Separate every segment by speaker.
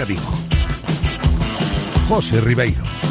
Speaker 1: Marca Vigo. José Ribeiro.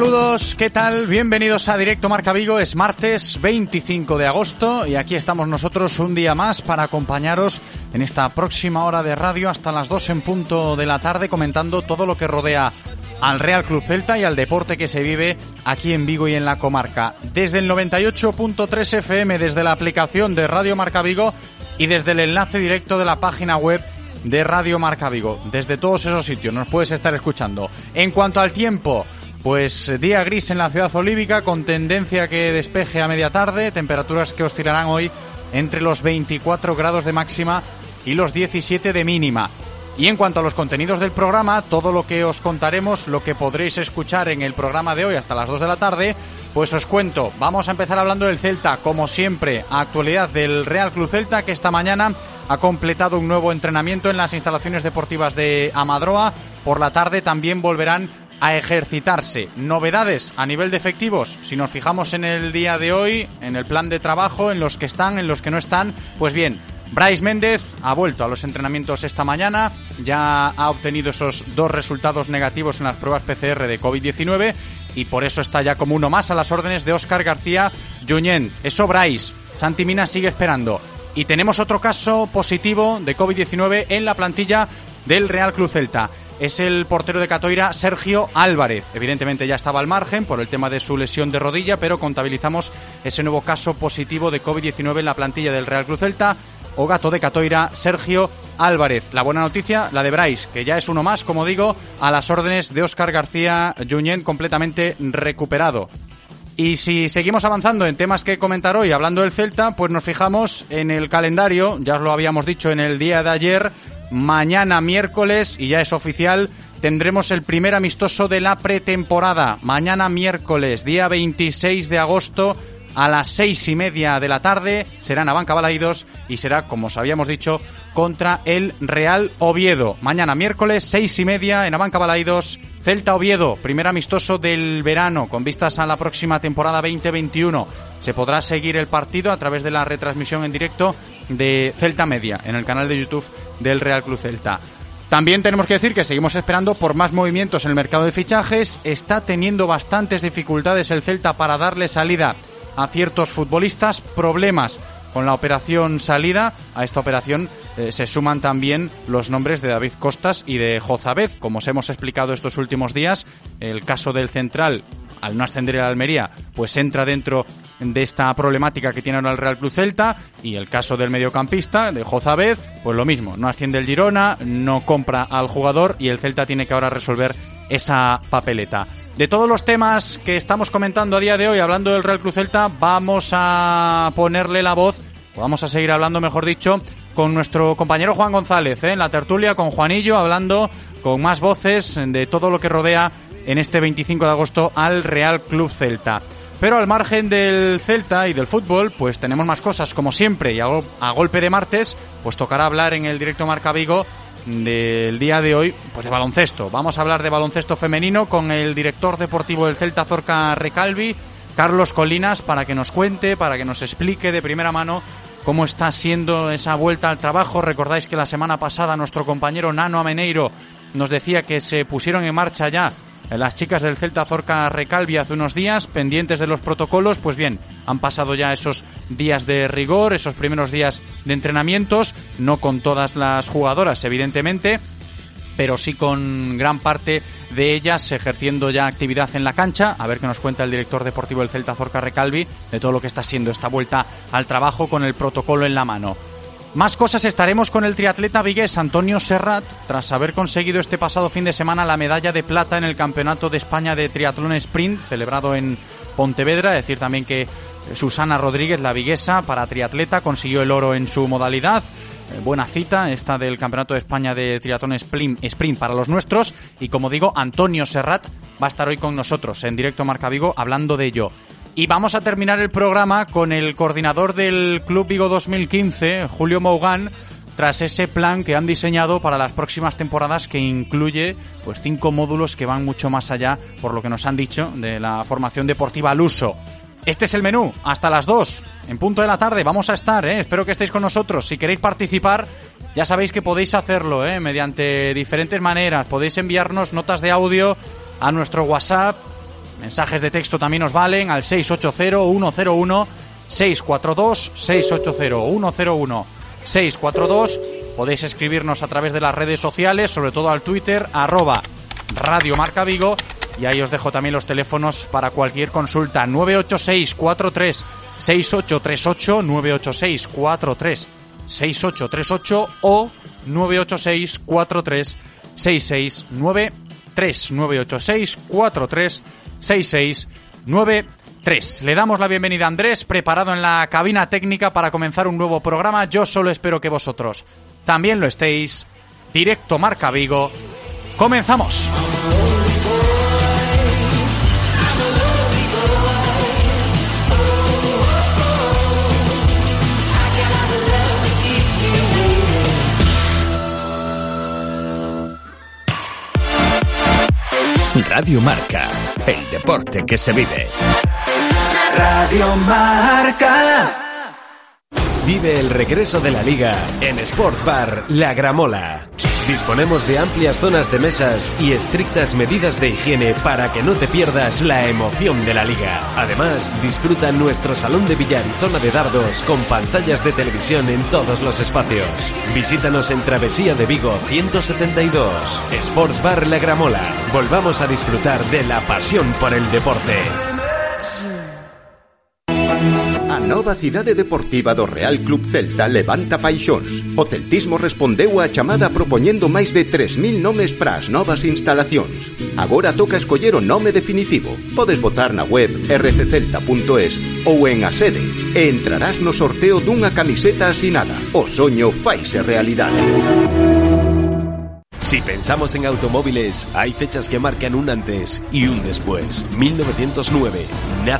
Speaker 2: Saludos, ¿qué tal? Bienvenidos a Directo Marca Vigo. Es martes 25 de agosto y aquí estamos nosotros un día más para acompañaros en esta próxima hora de radio hasta las 2 en punto de la tarde comentando todo lo que rodea al Real Club Celta y al deporte que se vive aquí en Vigo y en la comarca. Desde el 98.3 FM, desde la aplicación de Radio Marca Vigo y desde el enlace directo de la página web de Radio Marca Vigo. Desde todos esos sitios nos puedes estar escuchando. En cuanto al tiempo, pues día gris en la ciudad olívica con tendencia que despeje a media tarde, temperaturas que oscilarán hoy entre los 24 grados de máxima y los 17 de mínima. Y en cuanto a los contenidos del programa, todo lo que os contaremos, lo que podréis escuchar en el programa de hoy hasta las 2 de la tarde, pues os cuento, vamos a empezar hablando del Celta, como siempre, actualidad del Real Club Celta que esta mañana ha completado un nuevo entrenamiento en las instalaciones deportivas de Amadroa. Por la tarde también volverán a ejercitarse. Novedades a nivel de efectivos, si nos fijamos en el día de hoy, en el plan de trabajo, en los que están, en los que no están, pues bien, Bryce Méndez ha vuelto a los entrenamientos esta mañana, ya ha obtenido esos dos resultados negativos en las pruebas PCR de COVID-19 y por eso está ya como uno más a las órdenes de Óscar García Junyent. Eso Bryce, Santi Mina sigue esperando. Y tenemos otro caso positivo de COVID-19 en la plantilla del Real Club Celta es el portero de Catoira, Sergio Álvarez. Evidentemente ya estaba al margen por el tema de su lesión de rodilla, pero contabilizamos ese nuevo caso positivo de COVID-19 en la plantilla del Real Cruz Celta. O gato de Catoira, Sergio Álvarez. La buena noticia, la de Bryce, que ya es uno más, como digo, a las órdenes de Óscar García Junyent, completamente recuperado. Y si seguimos avanzando en temas que comentar hoy, hablando del Celta, pues nos fijamos en el calendario, ya os lo habíamos dicho en el día de ayer, mañana miércoles, y ya es oficial, tendremos el primer amistoso de la pretemporada. Mañana miércoles, día 26 de agosto, a las seis y media de la tarde, será en Abanca Balaidos y será, como os habíamos dicho, contra el Real Oviedo. Mañana miércoles, seis y media, en Abanca Balaidos, Celta Oviedo, primer amistoso del verano, con vistas a la próxima temporada 2021. Se podrá seguir el partido a través de la retransmisión en directo de Celta Media en el canal de YouTube del Real Club Celta. También tenemos que decir que seguimos esperando por más movimientos en el mercado de fichajes. Está teniendo bastantes dificultades el Celta para darle salida a ciertos futbolistas, problemas con la operación salida. A esta operación eh, se suman también los nombres de David Costas y de Jozabed. Como os hemos explicado estos últimos días, el caso del central al no ascender el Almería, pues entra dentro de esta problemática que tiene ahora el Real Club Celta y el caso del mediocampista, de Jozabed, pues lo mismo, no asciende el Girona, no compra al jugador y el Celta tiene que ahora resolver esa papeleta. De todos los temas que estamos comentando a día de hoy, hablando del Real Club Celta, vamos a ponerle la voz, vamos a seguir hablando, mejor dicho, con nuestro compañero Juan González, ¿eh? en la tertulia con Juanillo, hablando con más voces de todo lo que rodea en este 25 de agosto al Real Club Celta. Pero al margen del Celta y del fútbol, pues tenemos más cosas, como siempre, y a golpe de martes, pues tocará hablar en el directo Marca Vigo del día de hoy, pues de baloncesto. Vamos a hablar de baloncesto femenino con el director deportivo del Celta, Zorca Recalvi, Carlos Colinas, para que nos cuente, para que nos explique de primera mano cómo está siendo esa vuelta al trabajo. Recordáis que la semana pasada nuestro compañero Nano Ameneiro nos decía que se pusieron en marcha ya las chicas del Celta Zorca Recalvi hace unos días, pendientes de los protocolos, pues bien, han pasado ya esos días de rigor, esos primeros días de entrenamientos, no con todas las jugadoras, evidentemente, pero sí con gran parte de ellas ejerciendo ya actividad en la cancha. A ver qué nos cuenta el director deportivo del Celta Zorca Recalvi de todo lo que está siendo esta vuelta al trabajo con el protocolo en la mano. Más cosas estaremos con el triatleta vigués Antonio Serrat, tras haber conseguido este pasado fin de semana la medalla de plata en el Campeonato de España de Triatlón Sprint, celebrado en Pontevedra. Decir también que Susana Rodríguez, la viguesa, para triatleta, consiguió el oro en su modalidad. Eh, buena cita esta del Campeonato de España de Triatlón Sprint, Sprint para los nuestros. Y como digo, Antonio Serrat va a estar hoy con nosotros en directo Marca Vigo hablando de ello. Y vamos a terminar el programa con el coordinador del Club Vigo 2015, Julio Mougan, tras ese plan que han diseñado para las próximas temporadas que incluye pues cinco módulos que van mucho más allá por lo que nos han dicho de la formación deportiva al uso. Este es el menú, hasta las 2, en punto de la tarde, vamos a estar, ¿eh? espero que estéis con nosotros. Si queréis participar, ya sabéis que podéis hacerlo ¿eh? mediante diferentes maneras. Podéis enviarnos notas de audio a nuestro WhatsApp Mensajes de texto también nos valen al 680-101-642, 680-101-642. 642. Podéis escribirnos a través de las redes sociales, sobre todo al Twitter, arroba Radio Marca Vigo. Y ahí os dejo también los teléfonos para cualquier consulta. 986 43 6838 986 43 6838 o 986 43 6693 986 43 6693. Le damos la bienvenida a Andrés, preparado en la cabina técnica para comenzar un nuevo programa. Yo solo espero que vosotros también lo estéis. Directo Marca Vigo. Comenzamos.
Speaker 3: Radio Marca, el deporte que se vive.
Speaker 4: Radio Marca.
Speaker 3: Vive el regreso de la liga en Sports Bar La Gramola. Disponemos de amplias zonas de mesas y estrictas medidas de higiene para que no te pierdas la emoción de la liga. Además, disfruta nuestro salón de billar y zona de dardos con pantallas de televisión en todos los espacios. Visítanos en Travesía de Vigo 172. Sports Bar La Gramola. Volvamos a disfrutar de la pasión por el deporte.
Speaker 5: Nova cidade deportiva do Real Club Celta levanta paixóns. O celtismo respondeu á chamada propoñendo máis de 3.000 nomes para as novas instalacións. Agora toca escoller o nome definitivo. Podes votar na web rccelta.es ou en a sede e entrarás no sorteo dunha camiseta asinada. O soño faise realidade.
Speaker 3: Si pensamos en automóviles, hay fechas que marcan un antes y un después. 1909 nace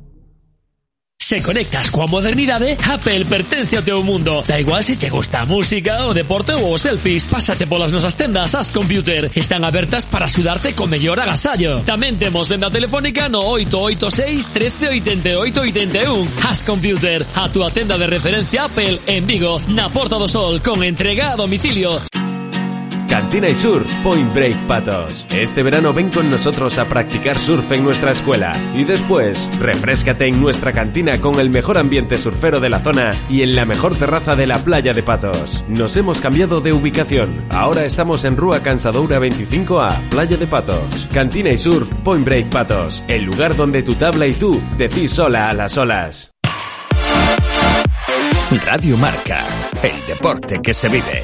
Speaker 6: Se conectas coa modernidade, Apple pertence ao teu mundo. Da igual se te gusta música, o deporte ou os selfies, pásate polas nosas tendas As Computer. Están abertas para axudarte co mellor agasallo. Tamén temos venda telefónica no 886 13 88 81. As Computer, a túa tenda de referencia Apple en Vigo, na Porta do Sol, con entrega a domicilio.
Speaker 3: Cantina y Surf Point Break Patos. Este verano ven con nosotros a practicar surf en nuestra escuela y después refrescate en nuestra cantina con el mejor ambiente surfero de la zona y en la mejor terraza de la playa de Patos. Nos hemos cambiado de ubicación. Ahora estamos en Rúa Cansadoura 25A, Playa de Patos. Cantina y Surf Point Break Patos. El lugar donde tu tabla y tú decís sola a las olas.
Speaker 1: Radio Marca, el deporte que se vive.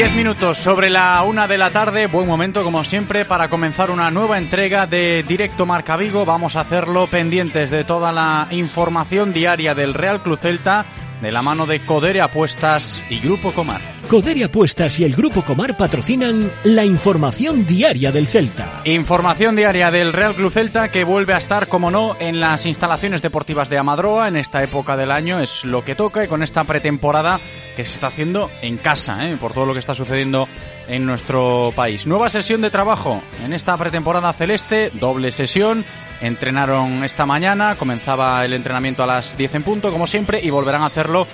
Speaker 2: Diez minutos sobre la una de la tarde, buen momento como siempre para comenzar una nueva entrega de Directo Marca Vigo. Vamos a hacerlo pendientes de toda la información diaria del Real Club Celta de la mano de Codere Apuestas y Grupo Comar.
Speaker 7: Codere Apuestas y el Grupo Comar patrocinan la información diaria del Celta.
Speaker 2: Información diaria del Real Club Celta que vuelve a estar, como no, en las instalaciones deportivas de Amadroa en esta época del año. Es lo que toca y con esta pretemporada se está haciendo en casa, ¿eh? por todo lo que está sucediendo en nuestro país. Nueva sesión de trabajo en esta pretemporada celeste, doble sesión. Entrenaron esta mañana, comenzaba el entrenamiento a las 10 en punto, como siempre, y volverán a hacerlo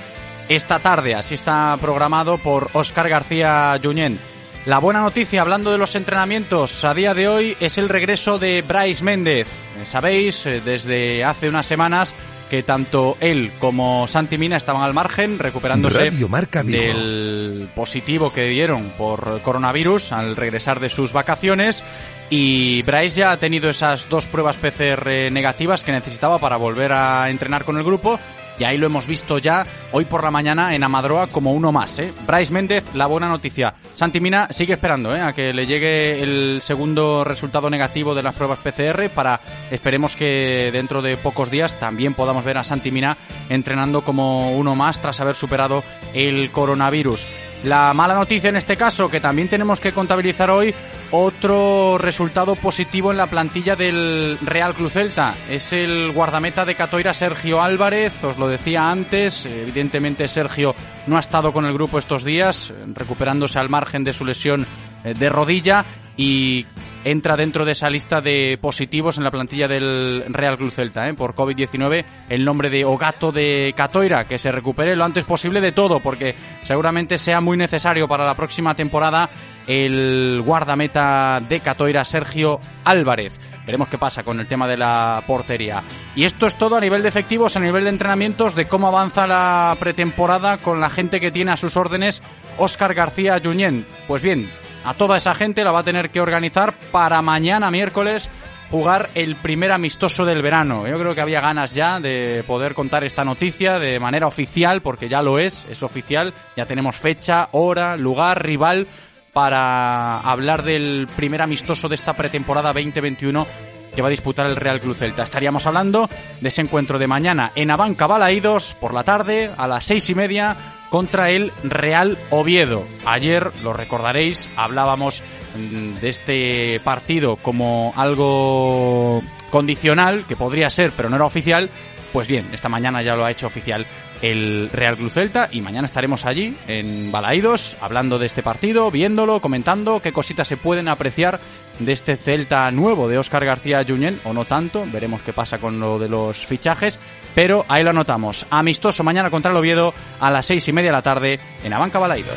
Speaker 2: esta tarde. Así está programado por Óscar García Junyent. La buena noticia, hablando de los entrenamientos, a día de hoy es el regreso de Bryce Méndez. Eh, Sabéis, eh, desde hace unas semanas que tanto él como Santi Mina estaban al margen, recuperándose
Speaker 1: Marca
Speaker 2: del positivo que dieron por coronavirus al regresar de sus vacaciones. Y Bryce ya ha tenido esas dos pruebas PCR negativas que necesitaba para volver a entrenar con el grupo. Y ahí lo hemos visto ya hoy por la mañana en Amadroa como uno más. ¿eh? Bryce Méndez, la buena noticia. Santi Mina sigue esperando ¿eh? a que le llegue el segundo resultado negativo de las pruebas PCR para, esperemos que dentro de pocos días también podamos ver a Santi Mina entrenando como uno más tras haber superado el coronavirus. La mala noticia en este caso, que también tenemos que contabilizar hoy, otro resultado positivo en la plantilla del Real Club Celta. Es el guardameta de Catoira, Sergio Álvarez. Os lo decía antes, evidentemente Sergio no ha estado con el grupo estos días, recuperándose al margen de su lesión eh, de rodilla y entra dentro de esa lista de positivos en la plantilla del Real Club Celta ¿eh? por COVID-19 el nombre de Ogato de Catoira, que se recupere lo antes posible de todo, porque seguramente sea muy necesario para la próxima temporada el guardameta de Catoira, Sergio Álvarez. Veremos qué pasa con el tema de la portería. Y esto es todo a nivel de efectivos, a nivel de entrenamientos, de cómo avanza la pretemporada con la gente que tiene a sus órdenes Óscar García Junyent. Pues bien, a toda esa gente la va a tener que organizar para mañana miércoles jugar el primer amistoso del verano. Yo creo que había ganas ya de poder contar esta noticia de manera oficial, porque ya lo es, es oficial, ya tenemos fecha, hora, lugar, rival para hablar del primer amistoso de esta pretemporada 2021 que va a disputar el Real Club Celta. Estaríamos hablando de ese encuentro de mañana en Abanca Balaídos por la tarde a las seis y media contra el Real Oviedo. Ayer, lo recordaréis, hablábamos mm, de este partido como algo condicional, que podría ser, pero no era oficial. Pues bien, esta mañana ya lo ha hecho oficial el Real Club Celta y mañana estaremos allí en Balaídos hablando de este partido, viéndolo, comentando qué cositas se pueden apreciar de este Celta nuevo de Óscar García Junyent o no tanto, veremos qué pasa con lo de los fichajes, pero ahí lo anotamos. Amistoso mañana contra el Oviedo a las seis y media de la tarde en Abanca Balaídos.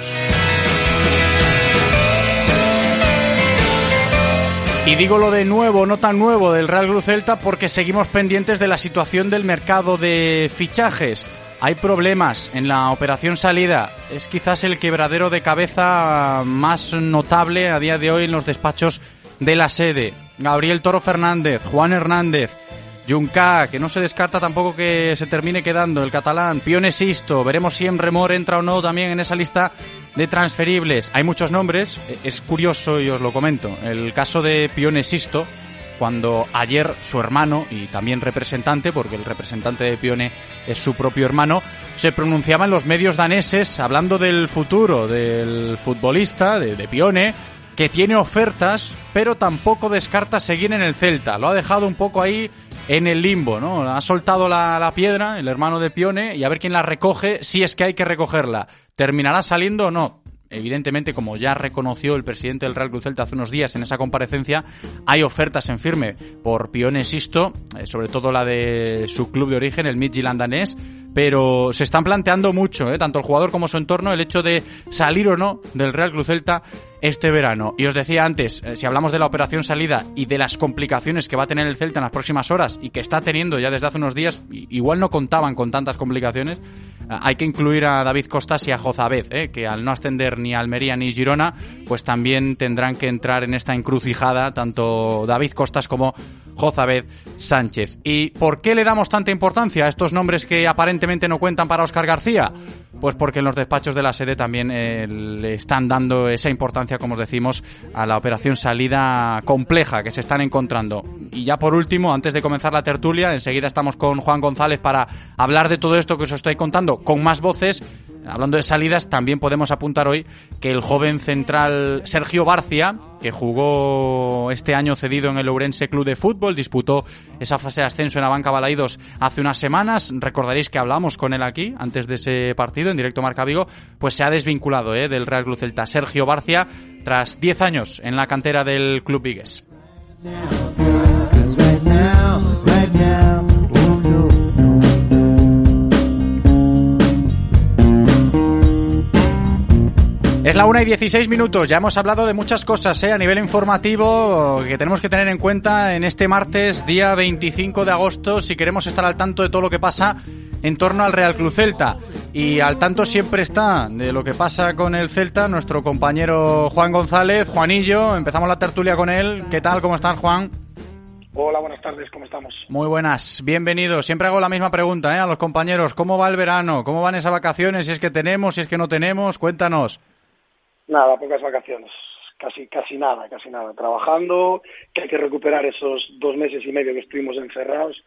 Speaker 2: Y digo lo de nuevo, no tan nuevo del Real Club Celta porque seguimos pendientes de la situación del mercado de fichajes. Hay problemas en la operación salida. Es quizás el quebradero de cabeza más notable a día de hoy en los despachos de la sede. Gabriel Toro Fernández, Juan Hernández, Junca, que no se descarta tampoco que se termine quedando el catalán, Pione Sisto, veremos si Remor entra o no también en esa lista de transferibles. Hay muchos nombres, es curioso y os lo comento. El caso de Pione Sisto, cuando ayer su hermano y también representante, porque el representante de Pione es su propio hermano, se pronunciaba en los medios daneses hablando del futuro del futbolista, de, de Pione, que tiene ofertas, pero tampoco descarta seguir en el Celta. Lo ha dejado un poco ahí en el limbo, ¿no? Ha soltado la, la piedra, el hermano de Pione, y a ver quién la recoge, si es que hay que recogerla. ¿Terminará saliendo o no? Evidentemente, como ya reconoció el presidente del Real Cruz Celta hace unos días en esa comparecencia, hay ofertas en firme por Pione Sisto, eh, sobre todo la de su club de origen, el Midtjylland danés, pero se están planteando mucho, ¿eh? tanto el jugador como su entorno, el hecho de salir o no del Real Cruz Celta este verano. Y os decía antes, eh, si hablamos de la operación salida y de las complicaciones que va a tener el Celta en las próximas horas y que está teniendo ya desde hace unos días, igual no contaban con tantas complicaciones, eh, hay que incluir a David Costas y a Jozabed, eh, que al no ascender ni Almería ni Girona, pues también tendrán que entrar en esta encrucijada tanto David Costas como Jozabed Sánchez. ¿Y por qué le damos tanta importancia a estos nombres que aparentemente no cuentan para Óscar García? Pues porque en los despachos de la sede también eh, le están dando esa importancia, como os decimos, a la operación salida compleja que se están encontrando. Y ya por último, antes de comenzar la tertulia, enseguida estamos con Juan González para hablar de todo esto que os estoy contando con más voces. Hablando de salidas, también podemos apuntar hoy que el joven central Sergio Barcia, que jugó este año cedido en el Ourense Club de Fútbol, disputó esa fase de ascenso en la banca Balaídos hace unas semanas. Recordaréis que hablamos con él aquí antes de ese partido en directo Marca Vigo, pues se ha desvinculado ¿eh? del Real Club Celta. Sergio Barcia, tras 10 años en la cantera del Club Vigues. Es la 1 y 16 minutos, ya hemos hablado de muchas cosas ¿eh? a nivel informativo que tenemos que tener en cuenta en este martes, día 25 de agosto, si queremos estar al tanto de todo lo que pasa en torno al Real Club Celta. Y al tanto siempre está de lo que pasa con el Celta nuestro compañero Juan González, Juanillo, empezamos la tertulia con él. ¿Qué tal? ¿Cómo estás, Juan?
Speaker 8: Hola, buenas tardes, ¿cómo estamos?
Speaker 2: Muy buenas, bienvenidos. Siempre hago la misma pregunta ¿eh? a los compañeros. ¿Cómo va el verano? ¿Cómo van esas vacaciones? Si es que tenemos, si es que no tenemos, cuéntanos.
Speaker 8: Nada, pocas vacaciones, casi casi nada, casi nada. Trabajando, que hay que recuperar esos dos meses y medio que estuvimos encerrados.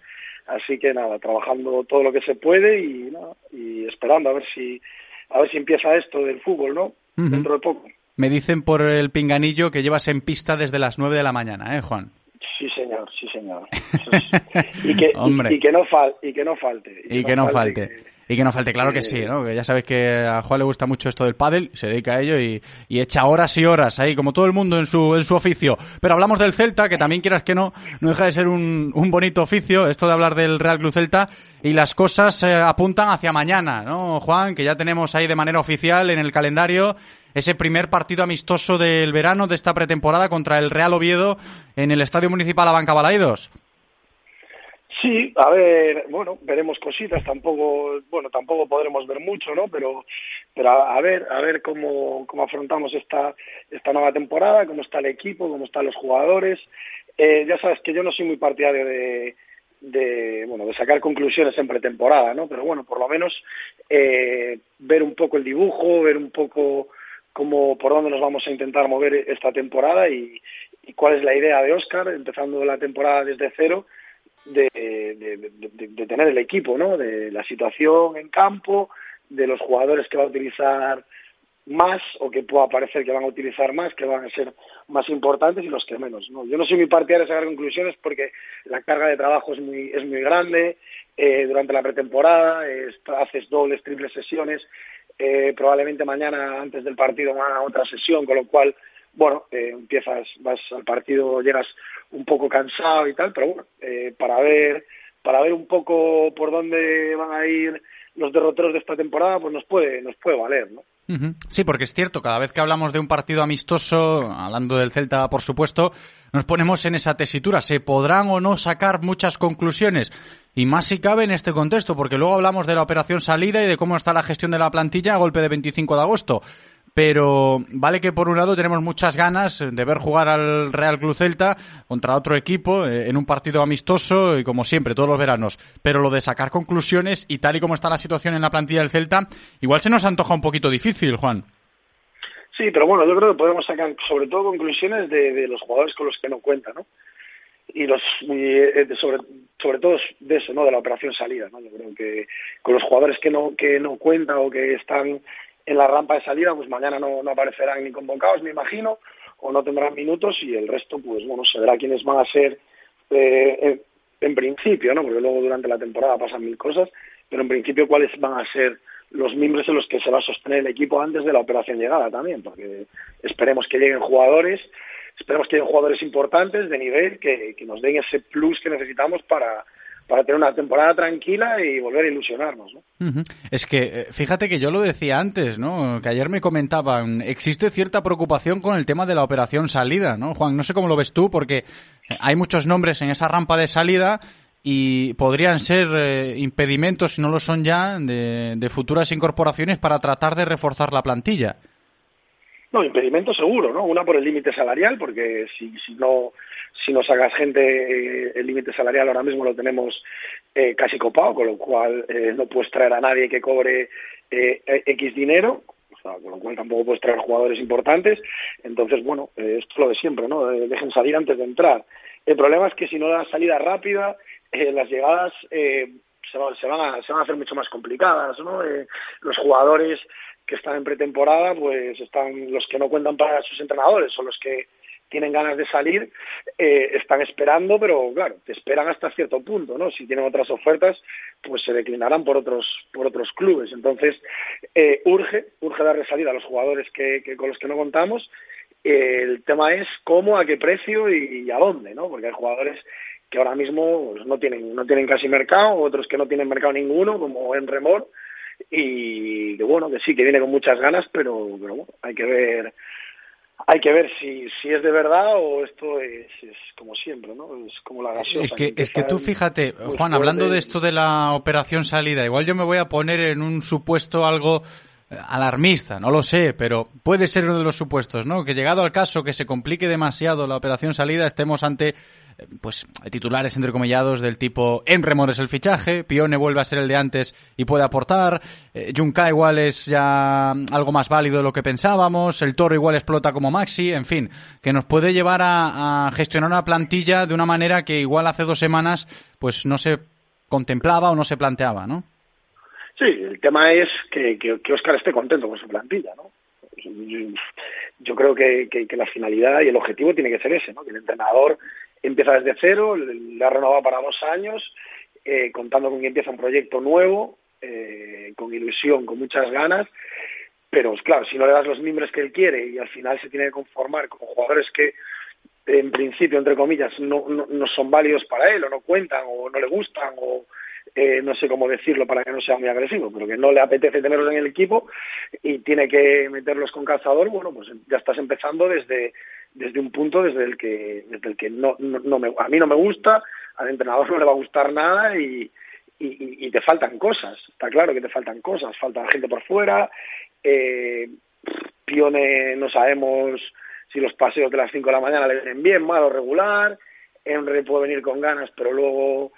Speaker 8: Así que nada, trabajando todo lo que se puede y, nada, y esperando a ver si a ver si empieza esto del fútbol, ¿no? Dentro de poco.
Speaker 2: Me dicen por el pinganillo que llevas en pista desde las 9 de la mañana, ¿eh, Juan?
Speaker 8: Sí, señor, sí, señor. Y, que,
Speaker 2: Hombre.
Speaker 8: y que no fal, y que no falte.
Speaker 2: Y que no falte. Y que no falte, claro que sí, ¿no? Que ya sabes que a Juan le gusta mucho esto del pádel, se dedica a ello y, y echa horas y horas ahí, como todo el mundo en su, en su oficio. Pero hablamos del Celta, que también quieras que no, no deja de ser un, un bonito oficio, esto de hablar del Real Club Celta, y las cosas eh, apuntan hacia mañana, ¿no, Juan? Que ya tenemos ahí de manera oficial en el calendario ese primer partido amistoso del verano de esta pretemporada contra el Real Oviedo en el Estadio Municipal Abanca Balaidos.
Speaker 8: Sí, a ver, bueno, veremos cositas, tampoco, bueno, tampoco podremos ver mucho, ¿no? Pero, pero a, ver, a ver cómo, cómo afrontamos esta, esta nueva temporada, cómo está el equipo, cómo están los jugadores. Eh, ya sabes que yo no soy muy partidario de, de, bueno, de sacar conclusiones en pretemporada, ¿no? Pero bueno, por lo menos eh, ver un poco el dibujo, ver un poco cómo, por dónde nos vamos a intentar mover esta temporada y cuál es la idea de Oscar, empezando la temporada desde cero, de, tener el equipo, ¿no? De la situación en campo, de los jugadores que va a utilizar más o que pueda parecer que van a utilizar más, que van a ser más importantes y los que menos. ¿no? Yo no soy muy partidario de sacar conclusiones porque la carga de trabajo es muy, es muy grande. eh, durante la pretemporada haces dobles, triples sesiones. eh, probablemente mañana antes del partido van a otra sesión, con lo cual, bueno, eh, empiezas, vas al partido, llegas un poco cansado y tal, pero bueno, eh, para ver para ver un poco por dónde van a ir los derroteros de esta temporada, pues nos puede nos puede valer, ¿no?
Speaker 2: Sí, porque es cierto, cada vez que hablamos de un partido amistoso, hablando del Celta, por supuesto, nos ponemos en esa tesitura. ¿Se podrán o no sacar muchas conclusiones? Y más si cabe en este contexto, porque luego hablamos de la operación salida y de cómo está la gestión de la plantilla a golpe de 25 de agosto. Pero vale que por un lado tenemos muchas ganas de ver jugar al Real Club Celta contra otro equipo eh, en un partido amistoso y como siempre, todos los veranos. Pero lo de sacar conclusiones y tal y como está la situación en la plantilla del Celta, igual se nos antoja un poquito difícil, Juan.
Speaker 8: Sí, pero bueno, yo creo que podemos sacar sobre todo conclusiones de, los jugadores con los que no cuenta, ¿no? y los y, eh, sobre sobre todo de eso no de la operación salida no yo creo que con los jugadores que no que no cuentan o que están en la rampa de salida pues mañana no, no aparecerán ni convocados me imagino o no tendrán minutos y el resto pues bueno se verá quiénes van a ser eh, en, principio no porque luego durante la temporada pasan mil cosas pero en principio cuáles van a ser los miembros en los que se va a sostener el equipo antes de la operación llegada también porque esperemos que lleguen jugadores esperemos que lleguen jugadores importantes de nivel que, que nos den ese plus que necesitamos para, para tener una temporada tranquila y volver a ilusionarnos. ¿no?
Speaker 2: Es que, eh, fíjate que yo lo decía antes, ¿no? Que ayer me comentaban, existe cierta preocupación con el tema de la operación salida, ¿no? Juan, no sé cómo lo ves tú, porque eh, hay muchos nombres en esa rampa de salida y podrían ser eh, impedimentos, si no lo son ya, de, de futuras incorporaciones para tratar de reforzar la plantilla.
Speaker 8: No, impedimento seguro, ¿no? Una por el límite salarial, porque si, si no si no sacas gente, eh, el límite salarial ahora mismo lo tenemos eh, casi copado, con lo cual eh, no puedes traer a nadie que cobre eh, X dinero, o sea, con lo cual tampoco puedes traer jugadores importantes. Entonces, bueno, esto es lo de siempre, ¿no? Dejen salir antes de entrar. El problema es que si no da salida rápida, las llegadas se, van, se, van a, se van a hacer mucho más complicadas, ¿no? Los jugadores que están en pretemporada, pues están los que no cuentan para sus entrenadores, son los que tienen ganas de salir, eh, están esperando, pero claro, te esperan hasta cierto punto, ¿no? Si tienen otras ofertas, pues se declinarán por otros por otros clubes. Entonces, eh, urge, urge darle salida a los jugadores que, que con los que no contamos. El tema es cómo, a qué precio y, y, a dónde, ¿no? Porque hay jugadores que ahora mismo pues, no tienen no tienen casi mercado, otros que no tienen mercado ninguno, como en Remor, y que bueno, que sí, que viene con muchas ganas, pero, pero bueno, hay que ver hay que ver si, si es de verdad o esto es, es como siempre, ¿no? Es como la gaseosa.
Speaker 2: Es que,
Speaker 8: que
Speaker 2: es que tú fíjate, Juan, hablando de esto de la operación salida, igual yo me voy a poner en un supuesto algo eh, alarmista, no lo sé, pero puede ser uno de los supuestos, ¿no? Que llegado al caso que se complique demasiado la operación salida, estemos ante pues titulares entrecomillados del tipo en remores el fichaje, Pione vuelve a ser el de antes y puede aportar, eh, Junca igual es ya algo más válido de lo que pensábamos, el Toro igual explota como Maxi, en fin, que nos puede llevar a, gestionar una plantilla de una manera que igual hace dos semanas pues no se contemplaba o no se planteaba, ¿no?
Speaker 8: Sí, el tema es que, que, Oscar esté contento con su plantilla, ¿no? Yo, yo creo que, que, que la finalidad y el objetivo tiene que ser ese, ¿no? Que el entrenador empieza desde cero, le ha renovado para dos años, eh, contando con que empieza un proyecto nuevo, eh, con ilusión, con muchas ganas, pero claro, si no le das los miembros que él quiere y al final se tiene que conformar con jugadores que en principio, entre comillas, no, no, no son válidos para él o no cuentan o no le gustan o eh, no sé cómo decirlo para que no sea muy agresivo, pero que no le apetece tenerlos en el equipo y tiene que meterlos con calzador, bueno, pues ya estás empezando desde desde un punto desde el que desde el que no, no, no me, a mí no me gusta, al entrenador no le va a gustar nada y, y, te faltan cosas, está claro que te faltan cosas, falta gente por fuera, eh, Pione no sabemos si los paseos de las 5 de la mañana le vienen bien, mal o regular, Henry puede venir con ganas, pero luego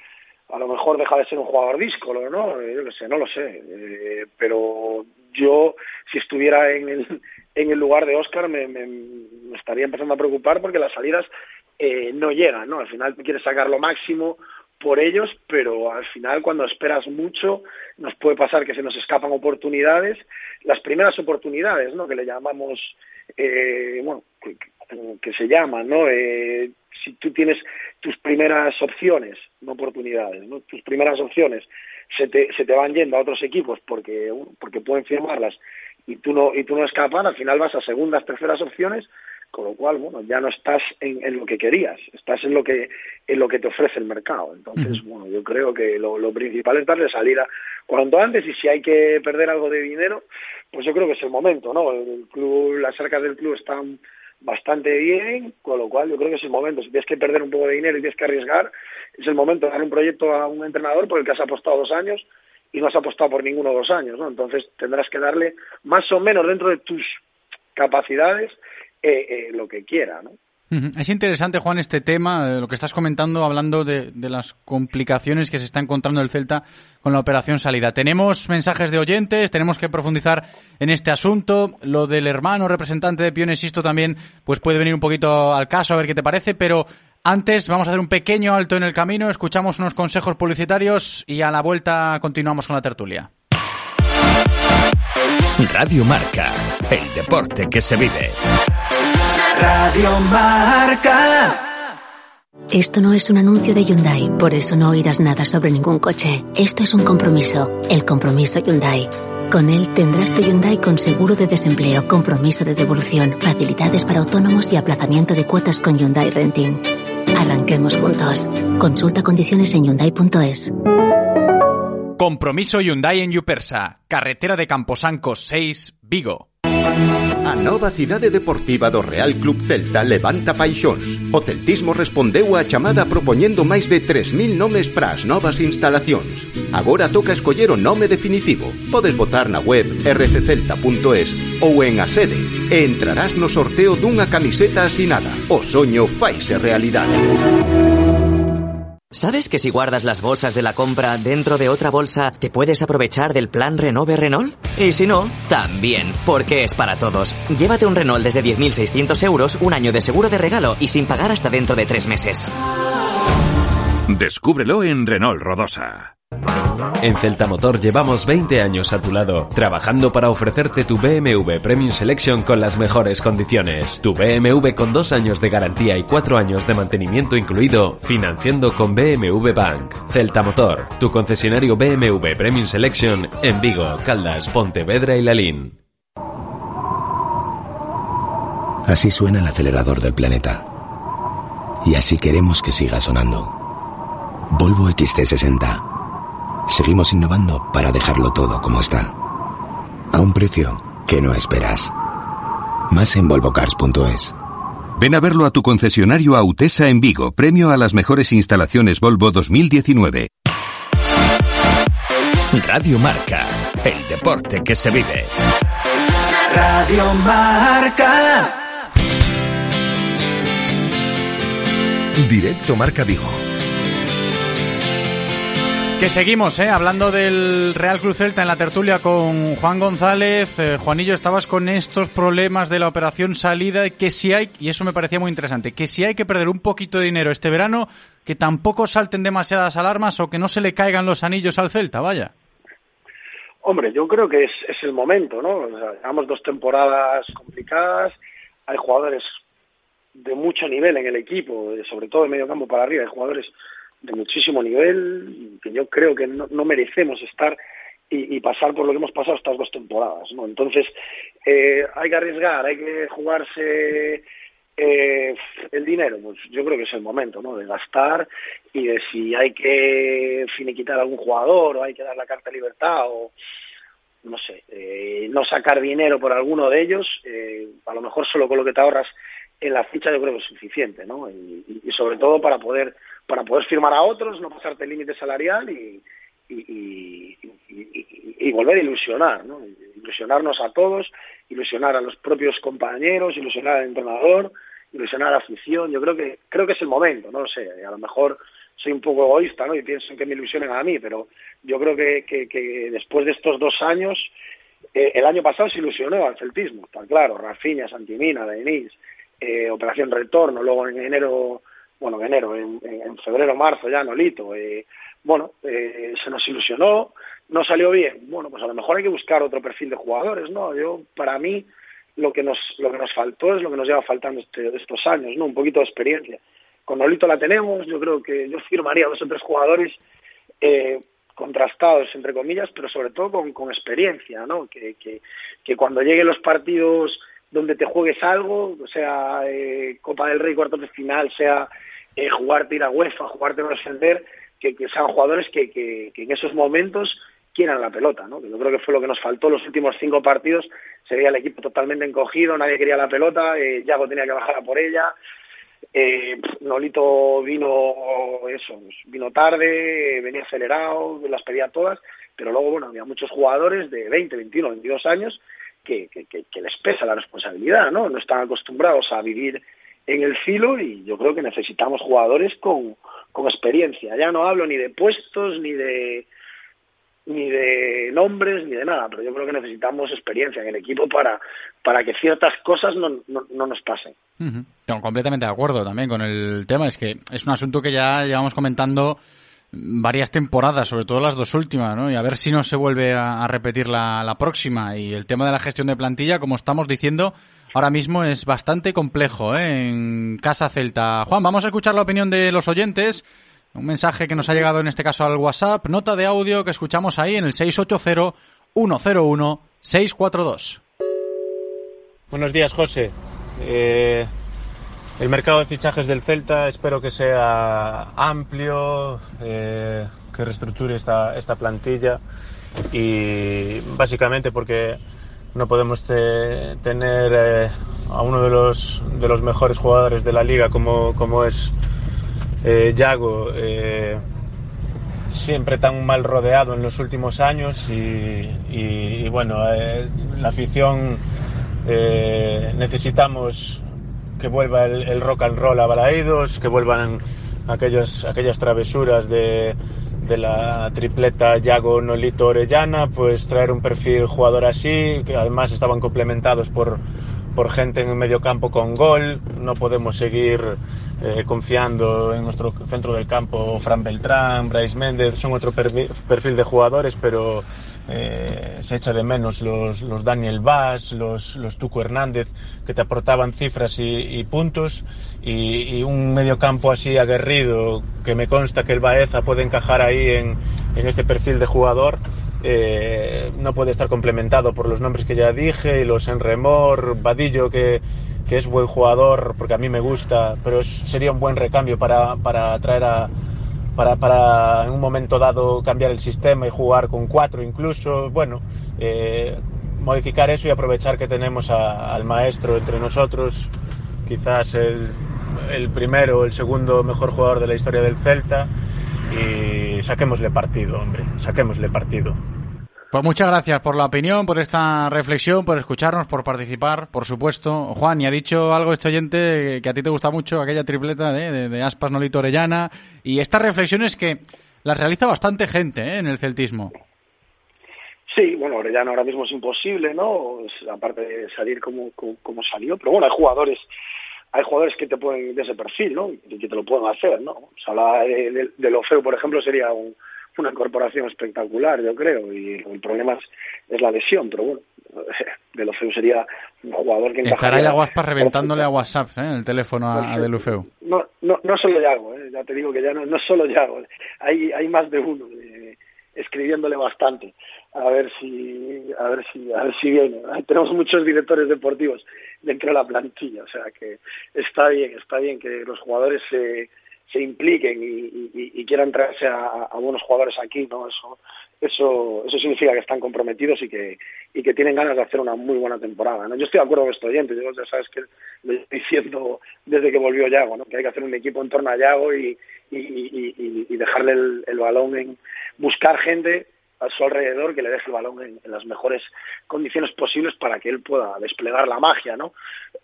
Speaker 8: a lo mejor deja de ser un jugador díscolo, ¿no? Eh, Yo qué sé, no lo sé. Eh, pero yo, si estuviera en el, en el lugar de Oscar, me, estaría empezando a preocupar porque las salidas eh, no llegan, ¿no? Al final quieres sacar lo máximo por ellos, pero al final cuando esperas mucho nos puede pasar que se nos escapan oportunidades, las primeras oportunidades, ¿no? Que le llamamos, eh, bueno, que- que se llaman, ¿no? Eh, si tú tienes tus primeras opciones, no oportunidades, ¿no? Tus primeras opciones se te, se te van yendo a otros equipos porque, bueno, porque pueden firmarlas y tú no y tú no escapan, al final vas a segundas, terceras opciones, con lo cual, bueno, ya no estás en, en lo que querías, estás en lo que en lo que te ofrece el mercado. Entonces, bueno, yo creo que lo, lo principal es darle salida cuanto antes y si hay que perder algo de dinero, pues yo creo que es el momento, ¿no? El club, las arcas del club están bastante bien, con lo cual yo creo que es el momento. Si tienes que perder un poco de dinero y tienes que arriesgar, es el momento de dar un proyecto a un entrenador por el que has apostado dos años y no has apostado por ninguno dos años, ¿no? Entonces tendrás que darle más o menos dentro de tus capacidades eh, eh, lo que quiera, ¿no?
Speaker 2: Es interesante, Juan, este tema, eh, lo que estás comentando, hablando de, las complicaciones que se está encontrando el Celta con la operación salida. Tenemos mensajes de oyentes, tenemos que profundizar en este asunto. Lo del hermano representante de Pione Sisto también, pues puede venir un poquito al caso, a ver qué te parece, pero Antes vamos a hacer un pequeño alto en el camino, escuchamos unos consejos publicitarios y a la vuelta continuamos con la tertulia.
Speaker 1: Radio Marca, el deporte que se vive.
Speaker 4: Radio Marca.
Speaker 9: Esto no es un anuncio de Hyundai, por eso no oirás nada sobre ningún coche. Esto es un compromiso, el compromiso Hyundai. Con él tendrás tu Hyundai con seguro de desempleo, compromiso de devolución, facilidades para autónomos y aplazamiento de cuotas con Hyundai Renting. Arranquemos juntos. Consulta condiciones en Hyundai.es.
Speaker 2: Compromiso Hyundai en Yupersa, carretera de Camposancos 6, Vigo.
Speaker 5: A nova cidade deportiva do Real Club Celta levanta paixóns. O celtismo respondeu á chamada propoñendo máis de 3.000 nomes para as novas instalacións. Agora toca escoller o nome definitivo. Podes votar na web rccelta.es ou en a sede e entrarás no sorteo dunha camiseta asinada. O soño faise realidade.
Speaker 10: ¿Sabes que si guardas las bolsas de la compra dentro de otra bolsa, te puedes aprovechar del plan Renove Renault? Y si no, también, porque es para todos. Llévate un Renault desde 10.600 euros, un año de seguro de regalo y sin pagar hasta dentro de tres meses.
Speaker 11: Descúbrelo en Renault Rodosa.
Speaker 3: En Celta Motor llevamos 20 años a tu lado, trabajando para ofrecerte tu BMW Premium Selection con las mejores condiciones. Tu BMW con dos años de garantía y cuatro años de mantenimiento incluido, financiando con BMW Bank. Celta Motor, tu concesionario BMW Premium Selection en Vigo, Caldas, Pontevedra y Lalín.
Speaker 12: Así suena el acelerador del planeta. Y así queremos que siga sonando. Volvo XT60. Seguimos innovando para dejarlo todo como está. A un precio que no esperas. Más en volvocars.es.
Speaker 1: Ven a verlo a tu concesionario Autesa en Vigo, premio a las mejores instalaciones Volvo 2019. Radio Marca, el deporte que se vive.
Speaker 4: Radio Marca.
Speaker 1: Directo Marca Vigo.
Speaker 2: Que seguimos, ¿eh? Hablando del Real Cruz Celta en la tertulia con Juan González. Eh, Juanillo, estabas con estos problemas de la operación salida, que si hay, y eso me parecía muy interesante, que si hay que perder un poquito de dinero este verano, que tampoco salten demasiadas alarmas o que no se le caigan los anillos al Celta, vaya.
Speaker 8: Hombre, yo creo que es, el momento, ¿no? O sea, llevamos dos temporadas complicadas, hay jugadores de mucho nivel en el equipo, eh, sobre todo de medio campo para arriba, hay jugadores de muchísimo nivel que yo creo que no, no merecemos estar y, pasar por lo que hemos pasado estas dos temporadas, ¿no? Entonces, eh, hay que arriesgar, hay que jugarse eh, el dinero, pues yo creo que es el momento, ¿no? De gastar y de si hay que finiquitar a algún jugador o hay que dar la carta de libertad o no sé, eh, no sacar dinero por alguno de ellos, eh, a lo mejor solo con lo que te ahorras en la ficha yo creo que es suficiente, ¿no? Y, y, sobre todo para poder para poder firmar a otros, no pasarte el límite salarial y, volver a ilusionar, ¿no? Ilusionarnos a todos, ilusionar a los propios compañeros, ilusionar al entrenador, ilusionar a la afición. Yo creo que creo que es el momento, no lo sé. A lo mejor soy un poco egoísta, ¿no? Y pienso en que me ilusionen a mí, pero yo creo que después de estos dos años, eh, el año pasado se ilusionó al celtismo, está claro. Rafinha, Santimina, Denis, eh, Operación Retorno, luego en enero, bueno, en enero, en, febrero, marzo ya, Nolito, eh, bueno, eh, se nos ilusionó, no salió bien, bueno, pues a lo mejor hay que buscar otro perfil de jugadores, ¿no? Yo, para mí, lo que nos, lo que nos faltó es lo que nos lleva faltando este, estos años, ¿no? Un poquito de experiencia. Con Nolito la tenemos, yo creo que yo firmaría dos o tres jugadores eh, contrastados, entre comillas, pero sobre todo con, con experiencia, ¿no? Que, que, que cuando lleguen los partidos donde te juegues algo, sea eh, Copa del Rey, cuartos de final, sea eh, jugarte ir a UEFA, jugarte a defender, que, sean jugadores que, en esos momentos quieran la pelota, ¿no? Yo creo que fue lo que nos faltó los últimos cinco partidos, se veía el equipo totalmente encogido, nadie quería la pelota, eh, Yago tenía que bajar a por ella, eh, Nolito vino eso, vino tarde, venía acelerado, las pedía todas, pero luego bueno, había muchos jugadores de 20, 21, 22 años que, que, que, les pesa la responsabilidad, ¿no? No están acostumbrados a vivir en el filo y yo creo que necesitamos jugadores con, con experiencia. Ya no hablo ni de puestos ni de ni de nombres, ni de nada, pero yo creo que necesitamos experiencia en el equipo para, para que ciertas cosas no, no, no nos pasen.
Speaker 2: Ujú. Estoy completamente de acuerdo también con el tema. Es que es un asunto que ya llevamos comentando varias temporadas, sobre todo las dos últimas. Y a ver si no se vuelve a, repetir la, la próxima. Y el tema de la gestión de plantilla, como estamos diciendo, ahora mismo es bastante complejo ¿eh? en Casa Celta. Juan, vamos a escuchar la opinión de los oyentes. Un mensaje que nos ha llegado en este caso al WhatsApp, nota de audio que escuchamos ahí en el 680-101-642.
Speaker 13: Buenos días, José. Eh, el mercado de fichajes del Celta espero que sea amplio, eh, que reestructure esta, esta plantilla y básicamente porque no podemos te- tener eh, a uno de los, de los mejores jugadores de la liga como, como es eh, Yago, eh, siempre tan mal rodeado en los últimos años y, bueno, eh, la afición necesitamos que vuelva el, el rock and roll a Balaídos, que vuelvan aquellos, aquellas travesuras de, de la tripleta Yago Nolito Orellana, pues traer un perfil jugador así, que además estaban complementados por, por gente en el medio campo con gol. No podemos seguir eh, confiando en nuestro centro del campo, Fran Beltrán, Bryce Méndez, son otro perfil de jugadores, pero eh, se echa de menos los, los Daniel Vaz, los, los Tuco Hernández, que te aportaban cifras y, puntos, y, un medio campo así aguerrido, que me consta que el Baeza puede encajar ahí en, en este perfil de jugador. eh, no puede estar complementado por los nombres que ya dije, y los Enremor, Vadillo, que, que es buen jugador, porque a mí me gusta, pero sería un buen recambio para, para traer a, para, para en un momento dado cambiar el sistema y jugar con cuatro incluso, bueno, eh, modificar eso y aprovechar que tenemos a- al maestro entre nosotros, quizás el, el primero o el segundo mejor jugador de la historia del Celta y saquémosle partido, hombre, saquémosle partido.
Speaker 2: Pues muchas gracias por la opinión, por esta reflexión, por escucharnos, por participar, por supuesto. Juan, y ha dicho algo este oyente que a ti te gusta mucho, aquella tripleta ¿eh? de, de Aspas, Nolito, Orellana, y estas reflexiones que las realiza bastante gente ¿eh? en el celtismo.
Speaker 8: Sí, bueno, Orellana ahora mismo es imposible, ¿no? Aparte de salir como, como, como salió, pero bueno, hay jugadores hay jugadores que te pueden de ese perfil, ¿no? Y que te lo pueden hacer, ¿no? Se hablaba de, de, de Lofeu, por ejemplo, sería un- una incorporación espectacular, yo creo, y el problema es, es la lesión, pero bueno, de Lofeu sería un jugador que
Speaker 2: Estará
Speaker 8: encajaría-
Speaker 2: ya Guaspas reventándole a WhatsApp ¿eh? el teléfono a, a Delufeu.
Speaker 8: no, no, no solo Yago, ¿eh? ya te digo que ya no, no solo Yago, hay, hay más de uno eh, escribiéndole bastante a ver si a ver si a ver si viene. Tenemos muchos directores deportivos dentro de la plantilla, o sea que está bien, está bien que los jugadores se, se impliquen y, y- quieran traerse a, buenos jugadores aquí, ¿no? Eso eso eso significa que están comprometidos y que y que tienen ganas de hacer una muy buena temporada. ¿no? Yo estoy de acuerdo con este oyente, yo ya sabes que lo estoy diciendo desde que volvió Yago, ¿no? que hay que hacer un equipo en torno a Yago y, y, dejarle el, el balón en buscar gente a su alrededor que le deje el balón en, en las mejores condiciones posibles para que él pueda desplegar la magia, ¿no?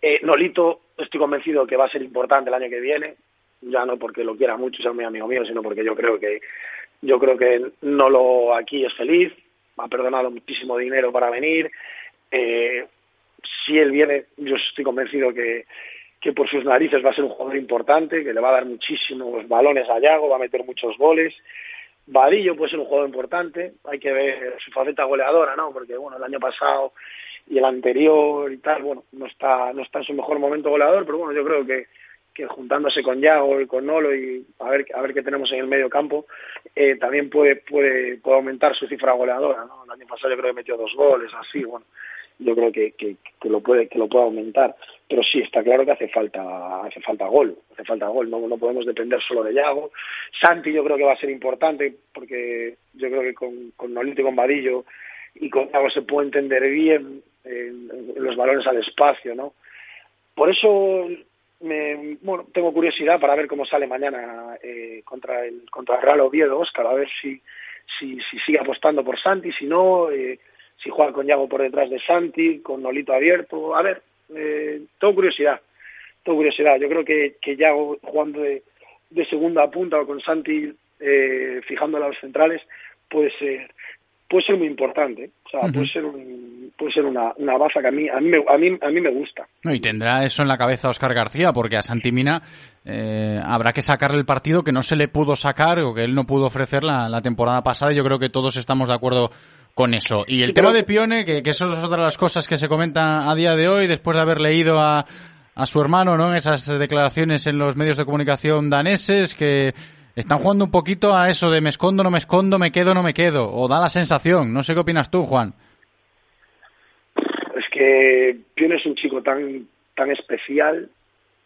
Speaker 8: Eh, Nolito, estoy convencido que va a ser importante el año que viene, ya no porque lo quiera mucho, sea muy amigo mío, sino porque yo creo que yo creo que no lo aquí es feliz, ha perdonado muchísimo dinero para venir. Eh, si él viene, yo estoy convencido que, que por sus narices va a ser un jugador importante, que le va a dar muchísimos balones a Yago, va a meter muchos goles. Vadillo puede ser un jugador importante, hay que ver su faceta goleadora, ¿no? Porque bueno, el año pasado y el anterior y tal, bueno, no está, no está en su mejor momento goleador, pero bueno, yo creo que, que juntándose con Yago y con Nolo y a ver, a ver qué tenemos en el medio campo, eh, también puede, puede, puede aumentar su cifra goleadora, ¿no? El año pasado yo creo que metió dos goles, así, bueno, yo creo que, que, lo puede que lo puede aumentar pero sí está claro que hace falta hace falta gol hace falta gol no, no podemos depender solo de Yago Santi yo creo que va a ser importante porque yo creo que con, con Nolito y con Vadillo y con Yago se puede entender bien en, en los balones al espacio no por eso me, bueno, tengo curiosidad para ver cómo sale mañana eh, contra el contra el Real Oviedo Oscar a ver si si, si sigue apostando por Santi si no eh, si juega con Yago por detrás de Santi, con Nolito abierto. A ver, eh, tengo curiosidad, tengo curiosidad. Yo creo que, que Yago jugando de, de segunda punta o con Santi eh, fijando a los centrales puede ser puede ser muy importante. O sea, puede ser un, puede ser una, una baza que a mí, a mí, me, a mí, a mí me gusta.
Speaker 2: No, y tendrá eso en la cabeza Oscar García, porque a Santi Mina eh, habrá que sacarle el partido que no se le pudo sacar o que él no pudo ofrecer la, la temporada pasada. Yo creo que todos estamos de acuerdo con eso. Y el
Speaker 8: Sí,
Speaker 2: tema
Speaker 8: pero-
Speaker 2: de Pione, que, que eso es otra de las cosas que se comenta a día de hoy, después de haber leído a, a su hermano, ¿no? Esas declaraciones en los medios de comunicación daneses que están jugando un poquito a eso de me escondo, no me escondo, me quedo, no me quedo. O da la sensación. No sé qué opinas tú, Juan.
Speaker 8: Es que Pione es un chico tan, tan especial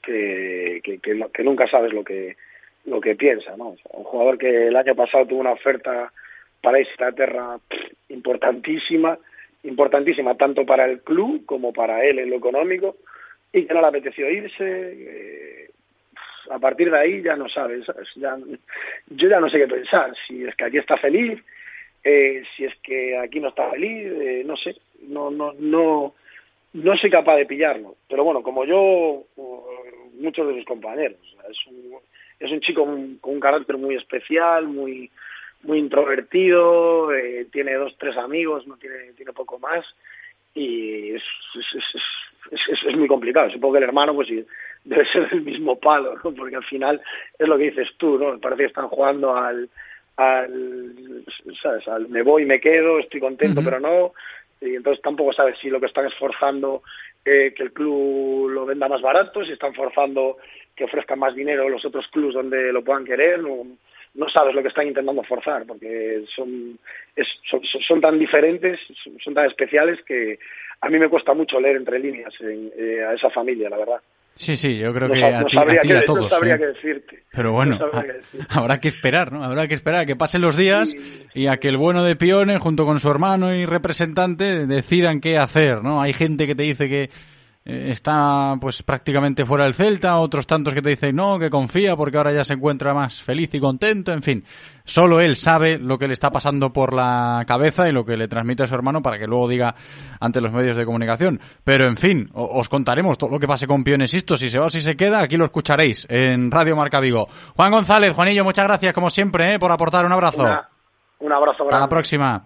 Speaker 8: que, que, nunca sabes lo que, lo que piensa, ¿no? Un jugador que el año pasado tuvo una oferta para Inglaterra importantísima, importantísima tanto para el club como para él en lo económico, y que no le apeteció irse. eh, a partir de ahí ya no sabes. Ya, yo ya no sé qué pensar, si es que aquí está feliz, eh, si es que aquí no está feliz, eh, no sé, no, no, no, no soy capaz de pillarlo. Pero bueno, como yo, muchos de sus compañeros, es, un, es un chico con un carácter muy especial, muy, muy introvertido, eh, tiene dos, tres amigos, no tiene, tiene poco más y es, es, es, es, muy complicado. Supongo que el hermano pues sí, debe ser del mismo palo, ¿no? porque al final es lo que dices tú, ¿no? Parece que están jugando al, al, ¿sabes? al me voy, me quedo, estoy contento, pero no. Y entonces tampoco sabes si lo que están es forzando eh, que el club lo venda más barato, si están forzando que ofrezcan más dinero los otros clubs donde lo puedan querer. No, no sabes lo que están intentando forzar, porque son, es- son, son- son tan diferentes, son, son tan especiales que a mí me cuesta mucho leer entre líneas en- eh, a esa familia, la verdad.
Speaker 2: Sí, sí, yo creo
Speaker 8: No
Speaker 2: que a
Speaker 8: no
Speaker 2: ti, a ti y a
Speaker 8: no
Speaker 2: todos.
Speaker 8: sabría
Speaker 2: ¿eh?
Speaker 8: qué decirte.
Speaker 2: Pero bueno,
Speaker 8: decirte.
Speaker 2: habrá que esperar, ¿no? Habrá que esperar a que pasen los días y a que el bueno de Pione, junto con su hermano y representante, decidan qué hacer, ¿no? Hay gente que te dice que está pues prácticamente fuera del Celta, otros tantos que te dicen no, que confía porque ahora ya se encuentra más feliz y contento, en fin. Solo él sabe lo que le está pasando por la cabeza y lo que le transmite a su hermano para que luego diga ante los medios de comunicación. Pero en fin, os contaremos todo lo que pase con Pione Sisto, si se va o si se queda, aquí lo escucharéis en Radio Marca Vigo. Juan González, Juanillo, muchas gracias como siempre ¿eh? por aportar un abrazo.
Speaker 8: Una- un abrazo
Speaker 2: Hasta la
Speaker 8: grande.
Speaker 2: próxima.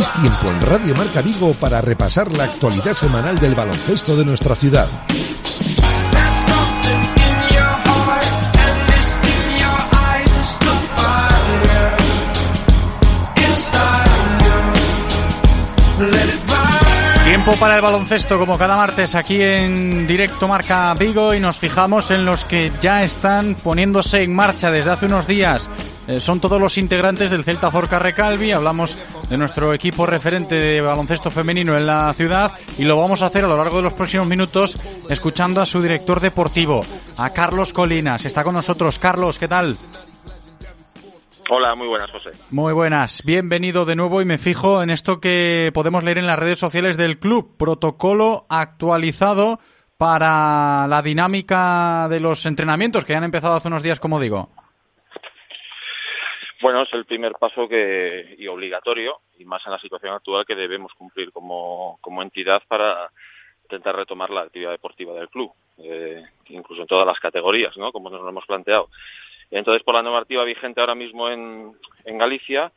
Speaker 14: Es tiempo en Radio Marca Vigo para repasar la actualidad semanal del baloncesto de nuestra ciudad.
Speaker 2: Tiempo para el baloncesto, como cada martes aquí en directo Marca Vigo y nos fijamos en los que ya están poniéndose en marcha desde hace unos días. Eh, son todos los integrantes del Celta Zorca Recalvi. Hablamos de nuestro equipo referente de baloncesto femenino en la ciudad y lo vamos a hacer a lo largo de los próximos minutos escuchando a su director deportivo, a Carlos Colinas. Está con nosotros. Carlos, ¿qué tal?
Speaker 15: Hola, muy buenas, José.
Speaker 2: Muy buenas, bienvenido de nuevo y me fijo en esto que podemos leer en las redes sociales del club, protocolo actualizado para la dinámica de los entrenamientos que han empezado hace unos días, como digo.
Speaker 15: Bueno, es el primer paso que y obligatorio, y más en la situación actual que debemos cumplir como, como entidad para intentar retomar la actividad deportiva del club, eh, incluso en todas las categorías, ¿no? Como nos lo hemos planteado. Entonces, por la normativa vigente ahora mismo en, en Galicia,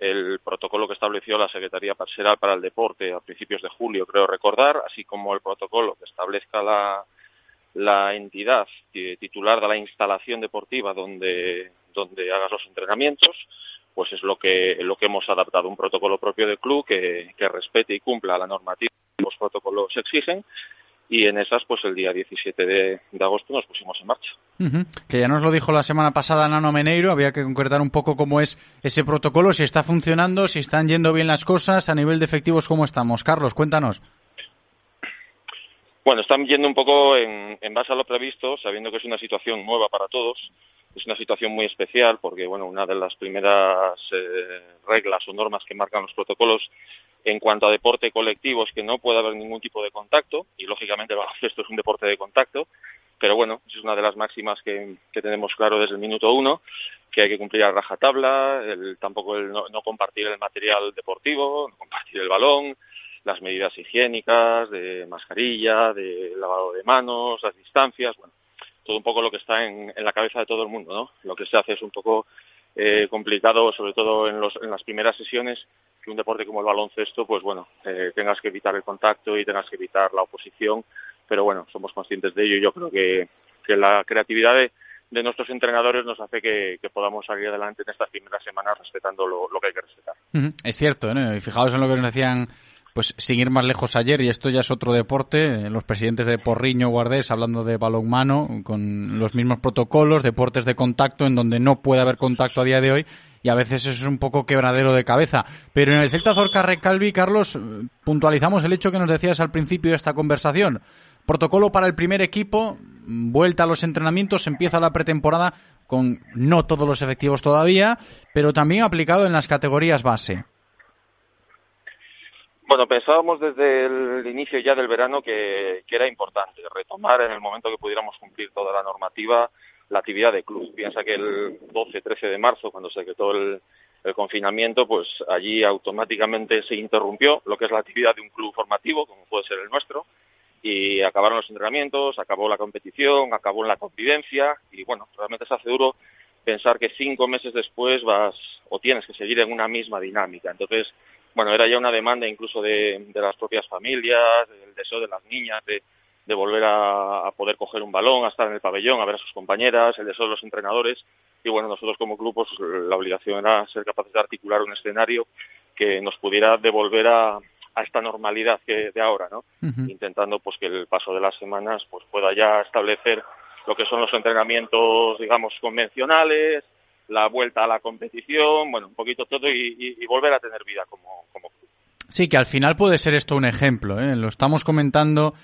Speaker 15: el protocolo que estableció la Secretaría Parseral para el Deporte a principios de julio, creo recordar, así como el protocolo que establezca la, la entidad eh, titular de la instalación deportiva donde, donde hagas los entrenamientos, pues es lo que, lo que hemos adaptado, un protocolo propio del club que, que respete y cumpla la normativa que los protocolos exigen y en esas, pues el día 17 de, de agosto nos pusimos en marcha.
Speaker 2: Que ya nos lo dijo la semana pasada Nano Meneiro, había que concretar un poco cómo es ese protocolo, si está funcionando, si están yendo bien las cosas, a nivel de efectivos, ¿cómo estamos? Carlos, cuéntanos.
Speaker 15: Bueno, están yendo un poco en, en base a lo previsto, sabiendo que es una situación nueva para todos. Es una situación muy especial porque, bueno, una de las primeras eh, reglas o normas que marcan los protocolos en cuanto a deporte colectivo es que no puede haber ningún tipo de contacto y, lógicamente, el baloncesto es un deporte de contacto, pero bueno, es una de las máximas que, tenemos claro desde el minuto uno, que hay que cumplir a rajatabla, el, tampoco el no, no compartir el material deportivo, no compartir el balón, las medidas higiénicas, de mascarilla, de lavado de manos, las distancias, bueno, todo un poco lo que está en, en la cabeza de todo el mundo, ¿no? Lo que se hace es un poco eh, complicado, sobre todo en, los, en las primeras sesiones, que un deporte como el baloncesto, pues bueno, eh, tengas que evitar el contacto y tengas que evitar la oposición, pero bueno, somos conscientes de ello y yo creo que, que la creatividad de, nuestros entrenadores nos hace que, podamos salir adelante en estas primeras semanas respetando lo, que hay que respetar.
Speaker 2: Es cierto, ¿no? y fijaos en lo que nos decían pues sin ir más lejos ayer, y esto ya es otro deporte, los presidentes de Porriño, Guardés, hablando de balonmano, con los mismos protocolos, deportes de contacto, en donde no puede haber contacto a día de hoy, y a veces eso es un poco quebradero de cabeza. Pero en el Celta Zorca Recalvi, Carlos, puntualizamos el hecho que nos decías al principio de esta conversación. Protocolo para el primer equipo, vuelta a los entrenamientos, empieza la pretemporada con no todos los efectivos todavía, pero también aplicado en las categorías base.
Speaker 15: Bueno, pensábamos desde el inicio ya del verano que, era importante retomar en el momento que pudiéramos cumplir toda la normativa la actividad de club. Piensa que el 12-13 de marzo, cuando se quitó el, el, confinamiento, pues allí automáticamente se interrumpió lo que es la actividad de un club formativo, como puede ser el nuestro, y acabaron los entrenamientos, acabó la competición, acabó la convivencia, y bueno, realmente se hace duro pensar que cinco meses después vas o tienes que seguir en una misma dinámica. Entonces, bueno, era ya una demanda incluso de, de las propias familias, del deseo de las niñas de, de volver a, a, poder coger un balón, a estar en el pabellón, a ver a sus compañeras, el deseo de los entrenadores. Y bueno, nosotros como club, pues la obligación era ser capaces de articular un escenario que nos pudiera devolver a, a esta normalidad que de ahora, ¿no? Uh -huh. Intentando pues que el paso de las semanas pues pueda ya establecer lo que son los entrenamientos, digamos, convencionales, la vuelta a la competición, bueno, un poquito todo y, volver a tener vida como, como club.
Speaker 2: Sí, que al final puede ser esto un ejemplo, ¿eh? Lo estamos comentando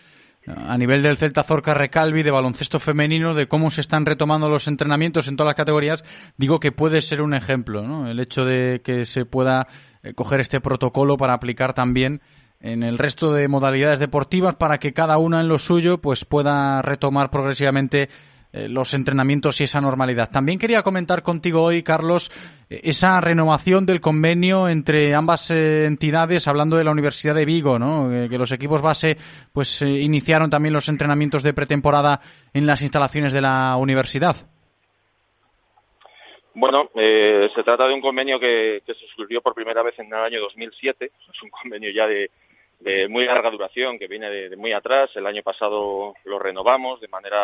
Speaker 2: a nivel del Celta Zorca Recalvi de baloncesto femenino de cómo se están retomando los entrenamientos en todas las categorías, digo que puede ser un ejemplo, ¿no? El hecho de que se pueda eh, coger este protocolo para aplicar también en el resto de modalidades deportivas para que cada una en lo suyo pues pueda retomar progresivamente eh, los entrenamientos y esa normalidad. También quería comentar contigo hoy, Carlos, eh, esa renovación del convenio entre ambas eh, entidades, hablando de la Universidad de Vigo, ¿no? que los equipos base pues iniciaron también los entrenamientos de pretemporada en las instalaciones de la universidad.
Speaker 15: Bueno, eh, se trata de un convenio que, se suscribió por primera vez en el año 2007. Es un convenio ya de, muy larga duración que viene de, muy atrás. El año pasado lo renovamos de manera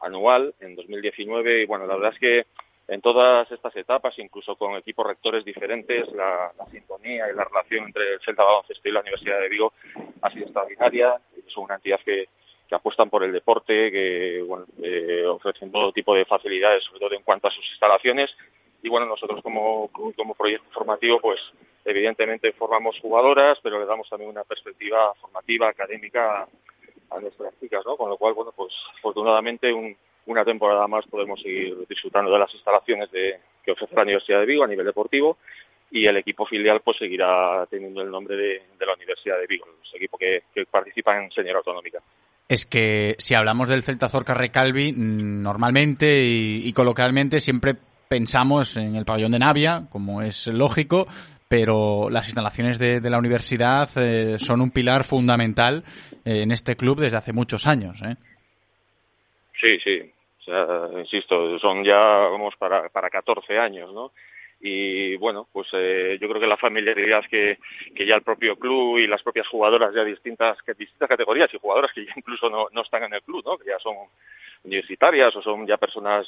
Speaker 15: anual en 2019 y bueno, la verdad es que en todas estas etapas, incluso con equipos rectores diferentes, la, la sintonía y la relación entre el Celta Baloncesto y la Universidad de Vigo ha sido extraordinaria. Son una entidad que, que apuestan por el deporte, que bueno, eh, ofrecen todo tipo de facilidades, sobre todo en cuanto a sus instalaciones. Y bueno, nosotros como, como proyecto formativo, pues evidentemente formamos jugadoras, pero le damos también una perspectiva formativa, académica a nuestras chicas, ¿no? Con lo cual, bueno, pues afortunadamente un, una temporada más podemos seguir disfrutando de las instalaciones de, que ofrece la Universidad de Vigo a nivel deportivo y el equipo filial pues seguirá teniendo el nombre de, la Universidad de Vigo, el equipo que, que participa en Señor Autonómica.
Speaker 2: Es que si hablamos del Celta Zorca Recalvi, normalmente y, y coloquialmente siempre pensamos en el pabellón de Navia, como es lógico, pero las instalaciones de, la universidad eh, son un pilar fundamental eh, en este club desde hace muchos años. ¿eh?
Speaker 15: Sí, sí. O sea, insisto, son ya, vamos, para, para 14 años, ¿no? Y bueno, pues eh, yo creo que la familiaridad que, que ya el propio club y las propias jugadoras ya distintas, que distintas categorías y jugadoras que ya incluso no, no están en el club, ¿no? Que ya son universitarias o son ya personas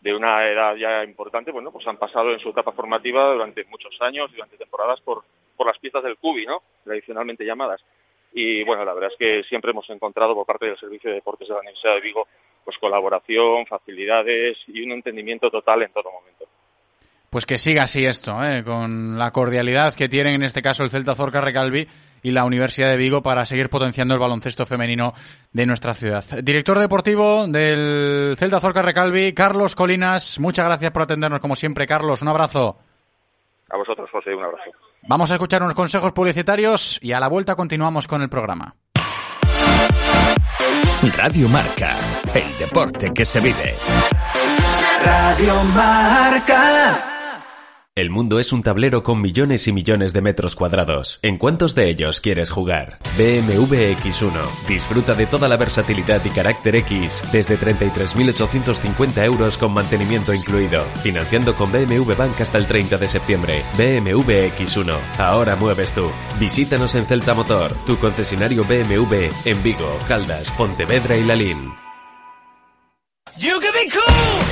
Speaker 15: de una edad ya importante, bueno, pues han pasado en su etapa formativa durante muchos años, durante temporadas por, por las piezas del CUBI, ¿no? Tradicionalmente llamadas. Y bueno, la verdad es que siempre hemos encontrado por parte del Servicio de Deportes de la Universidad de Vigo, pues colaboración, facilidades y un entendimiento total en todo momento.
Speaker 2: Pues que siga así esto, ¿eh? con la cordialidad que tienen en este caso el Celta Zorca Recalvi y la Universidad de Vigo para seguir potenciando el baloncesto femenino de nuestra ciudad. Director deportivo del Celta Zorca Recalvi, Carlos Colinas, muchas gracias por atendernos como siempre, Carlos, un abrazo.
Speaker 15: A vosotros, José, un abrazo.
Speaker 2: Vamos a escuchar unos consejos publicitarios y a la vuelta continuamos con el programa.
Speaker 11: Radio Marca, el deporte que se vive.
Speaker 4: Radio Marca.
Speaker 3: El mundo es un tablero con millones y millones de metros cuadrados. ¿En cuántos de ellos quieres jugar? BMW X1. Disfruta de toda la versatilidad y carácter X desde 33.850 euros con mantenimiento incluido. Financiando con BMW Bank hasta el 30 de septiembre. BMW X1. Ahora mueves tú. Visítanos en Celta Motor, tu concesionario BMW en Vigo, Caldas, Pontevedra y Lalín.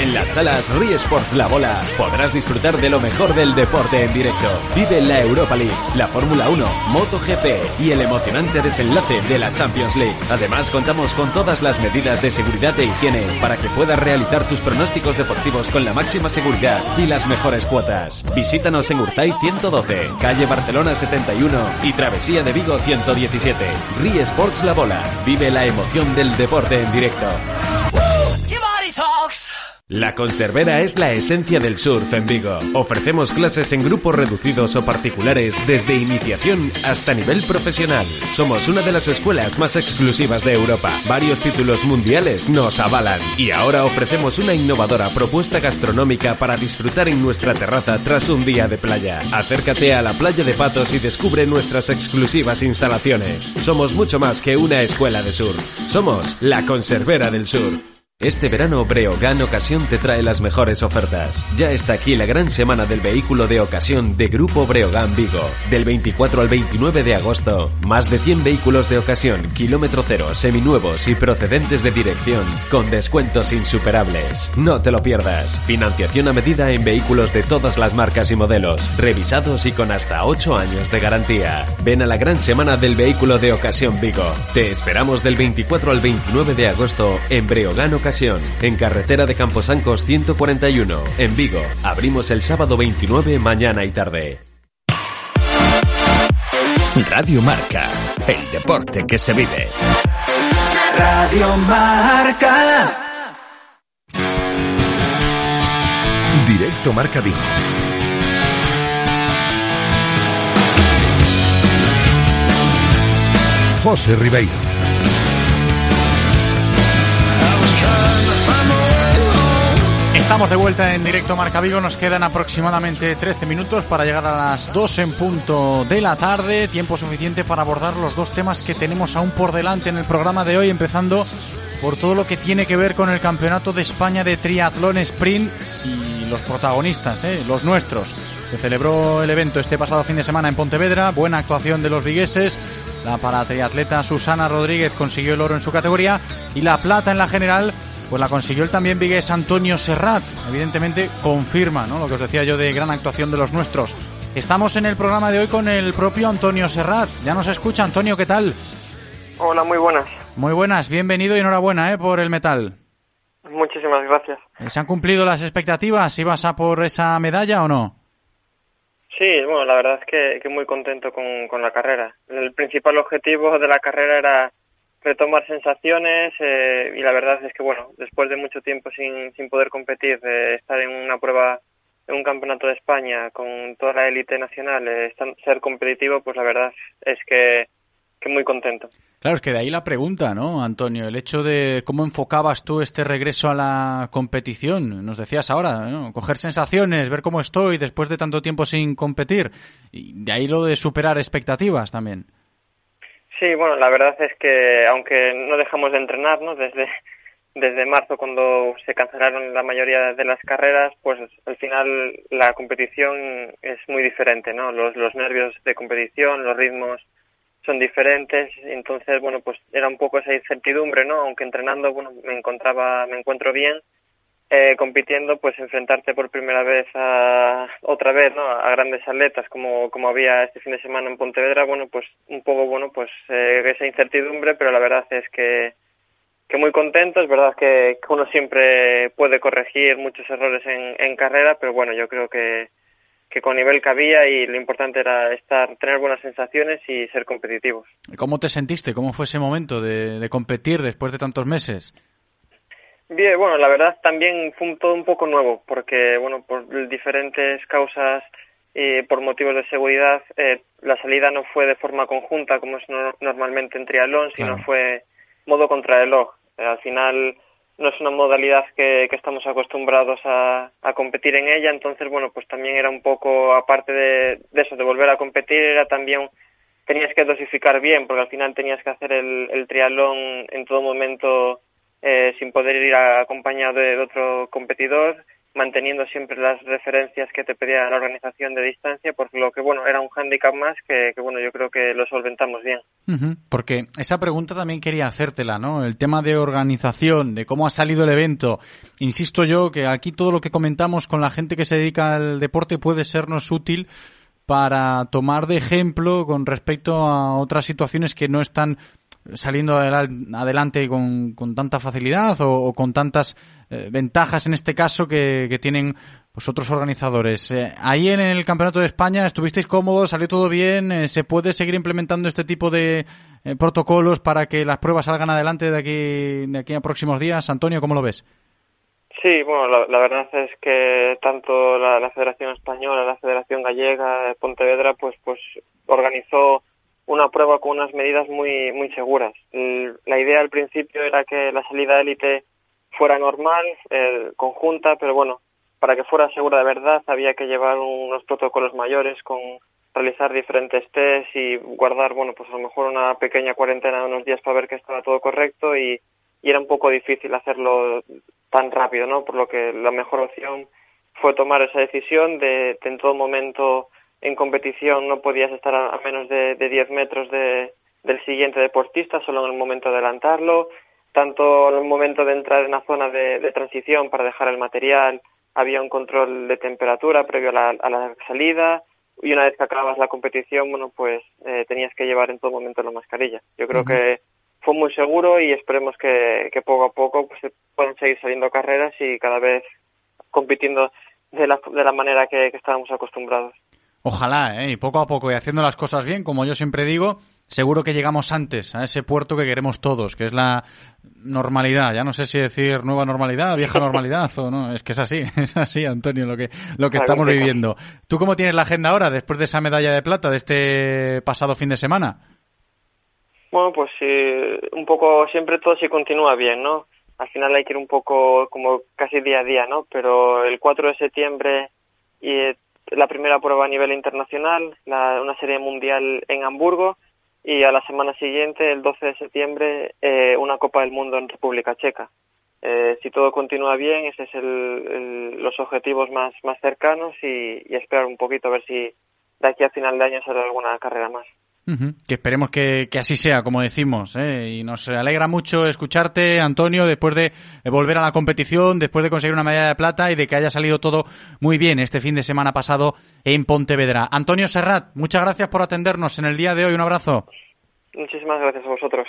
Speaker 3: En las salas Rie Sport La Bola podrás disfrutar de lo mejor del deporte en directo. Vive la Europa League, la Fórmula 1, MotoGP y el emocionante desenlace de la Champions League. Además, contamos con todas las medidas de seguridad e higiene para que puedas realizar tus pronósticos deportivos con la máxima seguridad y las mejores cuotas. Visítanos en Urtay 112, calle Barcelona 71 y Travesía de Vigo 117. Rie Sports La Bola. Vive la emoción del deporte en directo. La Conservera es la esencia del surf en Vigo. Ofrecemos clases en grupos reducidos o particulares desde iniciación hasta nivel profesional. Somos una de las escuelas más exclusivas de Europa. Varios títulos mundiales nos avalan. Y ahora ofrecemos una innovadora propuesta gastronómica para disfrutar en nuestra terraza tras un día de playa. Acércate a la playa de Patos y descubre nuestras exclusivas instalaciones. Somos mucho más que una escuela de surf. Somos la Conservera del Surf. Este verano Breogán Ocasión te trae las mejores ofertas. Ya está aquí la gran semana del vehículo de ocasión de Grupo Breogán Vigo. Del 24 al 29 de agosto, más de 100 vehículos de ocasión, kilómetro cero, seminuevos y procedentes de dirección, con descuentos insuperables. No te lo pierdas. Financiación a medida en vehículos de todas las marcas y modelos, revisados y con hasta 8 años de garantía. Ven a la gran semana del vehículo de ocasión Vigo. Te esperamos del 24 al 29 de agosto en Breogán Ocasión, en carretera de Camposancos 141, en Vigo. Abrimos el sábado 29, mañana y tarde.
Speaker 11: Radio Marca, el deporte que se vive.
Speaker 4: Radio Marca.
Speaker 14: Directo Marca Vigo. José Ribeiro.
Speaker 2: Estamos de vuelta en directo Marca Vigo. Nos quedan aproximadamente 13 minutos para llegar a las 2 en punto de la tarde. Tiempo suficiente para abordar los dos temas que tenemos aún por delante en el programa de hoy, empezando por todo lo que tiene que ver con el Campeonato de España de Triatlón Sprint y los protagonistas, ¿eh? los nuestros. Se celebró el evento este pasado fin de semana en Pontevedra. Buena actuación de los vigueses. La paratriatleta Susana Rodríguez consiguió el oro en su categoría y la plata en la general pues la consiguió el también vigués Antonio Serrat. Evidentemente confirma ¿no? lo que os decía yo de gran actuación de los nuestros. Estamos en el programa de hoy con el propio Antonio Serrat. Ya nos escucha, Antonio, ¿qué tal?
Speaker 16: Hola, muy buenas.
Speaker 2: Muy buenas, bienvenido y enhorabuena ¿eh? por el metal.
Speaker 16: Muchísimas gracias.
Speaker 2: ¿Se han cumplido las expectativas? ¿Ibas a por esa medalla o no?
Speaker 16: Sí, bueno, la verdad es que, que muy contento con, con la carrera. El principal objetivo de la carrera era retomar sensaciones eh, y la verdad es que bueno después de mucho tiempo sin, sin poder competir estar en una prueba en un campeonato de España con toda la élite nacional eh, ser competitivo pues la verdad es que, que muy contento
Speaker 2: Claro, es que de ahí la pregunta, ¿no, Antonio? El hecho de cómo enfocabas tú este regreso a la competición. Nos decías ahora, ¿no? Coger sensaciones, ver cómo estoy después de tanto tiempo sin competir. Y de ahí lo de superar expectativas también.
Speaker 16: Sí, bueno, la verdad es que aunque no dejamos de entrenarnos desde desde marzo cuando se cancelaron la mayoría de las carreras, pues al final la competición es muy diferente, ¿no? Los los nervios de competición, los ritmos son diferentes, entonces bueno, pues era un poco esa incertidumbre, ¿no? Aunque entrenando, bueno, me encontraba me encuentro bien eh, compitiendo, pues enfrentarte por primera vez a otra vez, ¿no? A grandes atletas como como había este fin de semana en Pontevedra, bueno, pues un poco bueno, pues eh, esa incertidumbre, pero la verdad es que que muy contento, es verdad que, uno siempre puede corregir muchos errores en, carrera, pero bueno, yo creo que que con nivel que había y lo importante era estar, tener buenas sensaciones y ser competitivos.
Speaker 2: ¿Cómo te sentiste? ¿Cómo fue ese momento de competir después de tantos meses?
Speaker 16: Bien, bueno, la verdad también fue un, todo un poco nuevo, porque, bueno, por diferentes causas y por motivos de seguridad, eh, la salida no fue de forma conjunta, como es no- normalmente en triatlón, sino
Speaker 2: Claro.
Speaker 16: fue modo contrarreloj. Eh, al final no es una modalidad que, que estamos acostumbrados a, a competir en ella, entonces, bueno, pues también era un poco, aparte de, de eso, de volver a competir, era también tenías que dosificar bien, porque al final tenías que hacer el, el triatlón en todo momento eh, sin poder ir acompañado de, otro competidor, manteniendo siempre las referencias que te pedía la organización de distancia, por lo que, bueno, era un hándicap más que, que, bueno, yo creo que lo solventamos bien.
Speaker 2: Porque esa pregunta también quería hacértela, ¿no? El tema de organización, de cómo ha salido el evento. Insisto yo que aquí todo lo que comentamos con la gente que se dedica al deporte puede sernos útil para tomar de ejemplo con respecto a otras situaciones que no están saliendo adela- adelante con, con tanta facilidad o, o con tantas eh, ventajas en este caso que, tienen pues otros organizadores. Eh, ahí en el Campeonato de España estuvisteis cómodos, salió todo bien, eh, se puede seguir implementando este tipo de protocolos para que las pruebas salgan adelante de aquí de aquí a próximos días. Antonio, ¿cómo lo ves?
Speaker 16: Sí, bueno, la, verdad es que tanto la, la Federación Española, la Federación Gallega Pontevedra, pues, pues organizó una prueba con unas medidas muy, muy seguras. La idea al principio era que la salida élite fuera normal, eh, conjunta, pero bueno, para que fuera segura de verdad había que llevar unos protocolos mayores con realizar diferentes tests y guardar, bueno, pues a lo mejor una pequeña cuarentena de unos días para ver que estaba todo correcto y, y era un poco difícil hacerlo tan rápido, ¿no? Por lo que la mejor opción fue tomar esa decisión de, de en todo momento en competición no podías estar a, a menos de, de 10 metros de, del siguiente deportista, solo en el momento de adelantarlo, tanto en el momento de entrar en la zona de, de transición para dejar el material, había un control de temperatura previo a la, a la salida y una vez que acababas la competición, bueno, pues eh, tenías que llevar en todo momento la mascarilla. Yo creo que fue muy seguro y esperemos que, que poco a poco pues, se puedan seguir saliendo carreras y cada vez compitiendo de la, de la manera que, que estábamos acostumbrados.
Speaker 2: Ojalá, ¿eh? y poco a poco y haciendo las cosas bien, como yo siempre digo, seguro que llegamos antes a ese puerto que queremos todos, que es la normalidad. Ya no sé si decir nueva normalidad, vieja normalidad o no. Es que es así, es así, Antonio, lo que, lo que estamos viviendo. ¿Tú cómo tienes la agenda ahora, después de esa medalla de plata de este pasado fin de semana?
Speaker 16: Bueno, pues eh, un poco siempre todo si continúa bien, ¿no? Al final hay que ir un poco como casi día a día, ¿no? Pero el 4 de septiembre y la primera prueba a nivel internacional, la- una serie mundial en Hamburgo y a la semana siguiente, el 12 de septiembre, eh, una Copa del Mundo en República Checa. Eh, si todo continúa bien, ese es el, los objetivos más, más cercanos y, y esperar un poquito a ver si de aquí a final de año sale alguna carrera más.
Speaker 2: Que esperemos que, que así sea, como decimos. ¿eh? Y nos alegra mucho escucharte, Antonio, después de eh, volver a la competición, después de conseguir una medalla de plata y de que haya salido todo muy bien este fin de semana pasado en Pontevedra. Antonio Serrat, muchas gracias por atendernos en el día de hoy. Un abrazo.
Speaker 16: Muchísimas gracias a vosotros.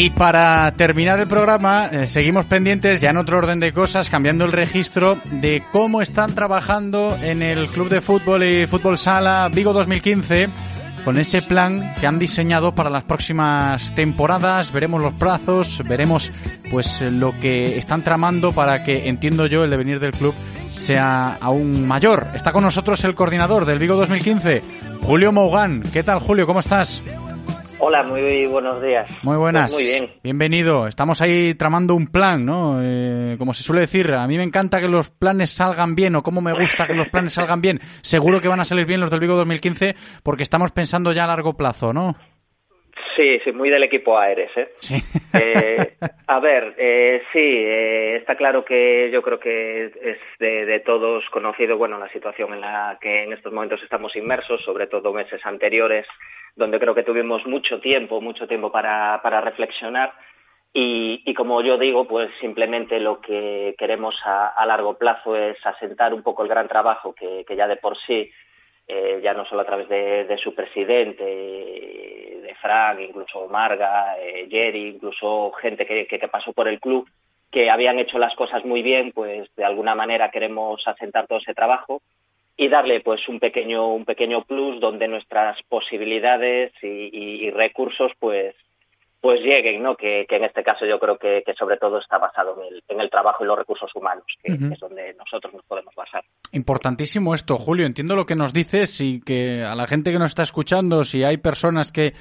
Speaker 2: Y para terminar el programa, eh, seguimos pendientes, ya en otro orden de cosas, cambiando el registro de cómo están trabajando en el Club de Fútbol y Fútbol Sala Vigo 2015 con ese plan que han diseñado para las próximas temporadas. Veremos los plazos, veremos pues lo que están tramando para que, entiendo yo, el devenir del club sea aún mayor. Está con nosotros el coordinador del Vigo 2015, Julio Mogán. ¿Qué tal, Julio? ¿Cómo estás?
Speaker 17: Hola, muy buenos días.
Speaker 2: Muy buenas.
Speaker 17: Pues muy bien.
Speaker 2: Bienvenido. Estamos ahí tramando un plan, ¿no? Eh, como se suele decir, a mí me encanta que los planes salgan bien o como me gusta que los planes salgan bien. Seguro que van a salir bien los del Vigo 2015 porque estamos pensando ya a largo plazo, ¿no?
Speaker 17: Sí, sí, muy del equipo Aeres, ¿eh?
Speaker 2: Sí.
Speaker 17: Eh, a ver, eh, sí, eh, está claro que yo creo que es de, de todos conocido, bueno, la situación en la que en estos momentos estamos inmersos, sobre todo meses anteriores, donde creo que tuvimos mucho tiempo, mucho tiempo para, para reflexionar Y, y como yo digo, pues simplemente lo que queremos a, a largo plazo es asentar un poco el gran trabajo que, que ya de por sí, eh, ya no solo a través de, de su presidente, de incluso Marga, eh, Jerry, incluso gente que, que, que pasó por el club, que habían hecho las cosas muy bien, pues de alguna manera queremos asentar todo ese trabajo y darle pues un pequeño un pequeño plus donde nuestras posibilidades y recursos pues pues lleguen, ¿no? Que, que en este caso yo creo que, que sobre todo está basado en el, en el trabajo y los recursos humanos, que, que es donde nosotros nos podemos basar.
Speaker 2: Importantísimo esto, Julio. Entiendo lo que nos dices y que a la gente que nos está escuchando, si hay personas que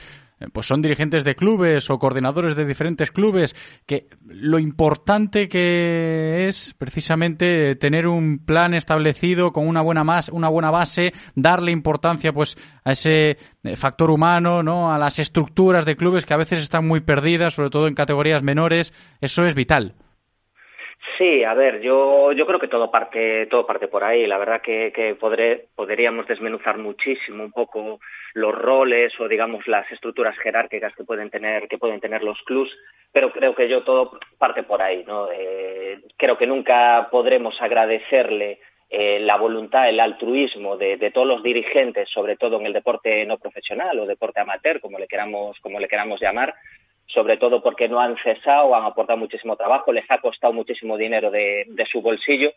Speaker 2: pues son dirigentes de clubes o coordinadores de diferentes clubes, que lo importante que es precisamente tener un plan establecido con una buena más, una buena base, darle importancia pues a ese eh, factor humano, ¿no? A las estructuras de clubes que a veces están muy perdidas, sobre todo en categorías menores, eso es vital.
Speaker 17: Sí, a ver, yo, yo creo que todo parte, todo parte por ahí. La verdad que, podré, podríamos desmenuzar muchísimo un poco los roles o digamos las estructuras jerárquicas que pueden tener, que pueden tener los clubs, pero creo que yo todo parte por ahí, ¿no? Eh, creo que nunca podremos agradecerle eh, la voluntad, el altruismo de, de todos los dirigentes, sobre todo en el deporte no profesional o deporte amateur, como le queramos, como le queramos llamar, sobre todo porque no han cesado, han aportado muchísimo trabajo, les ha costado muchísimo dinero de, su bolsillo.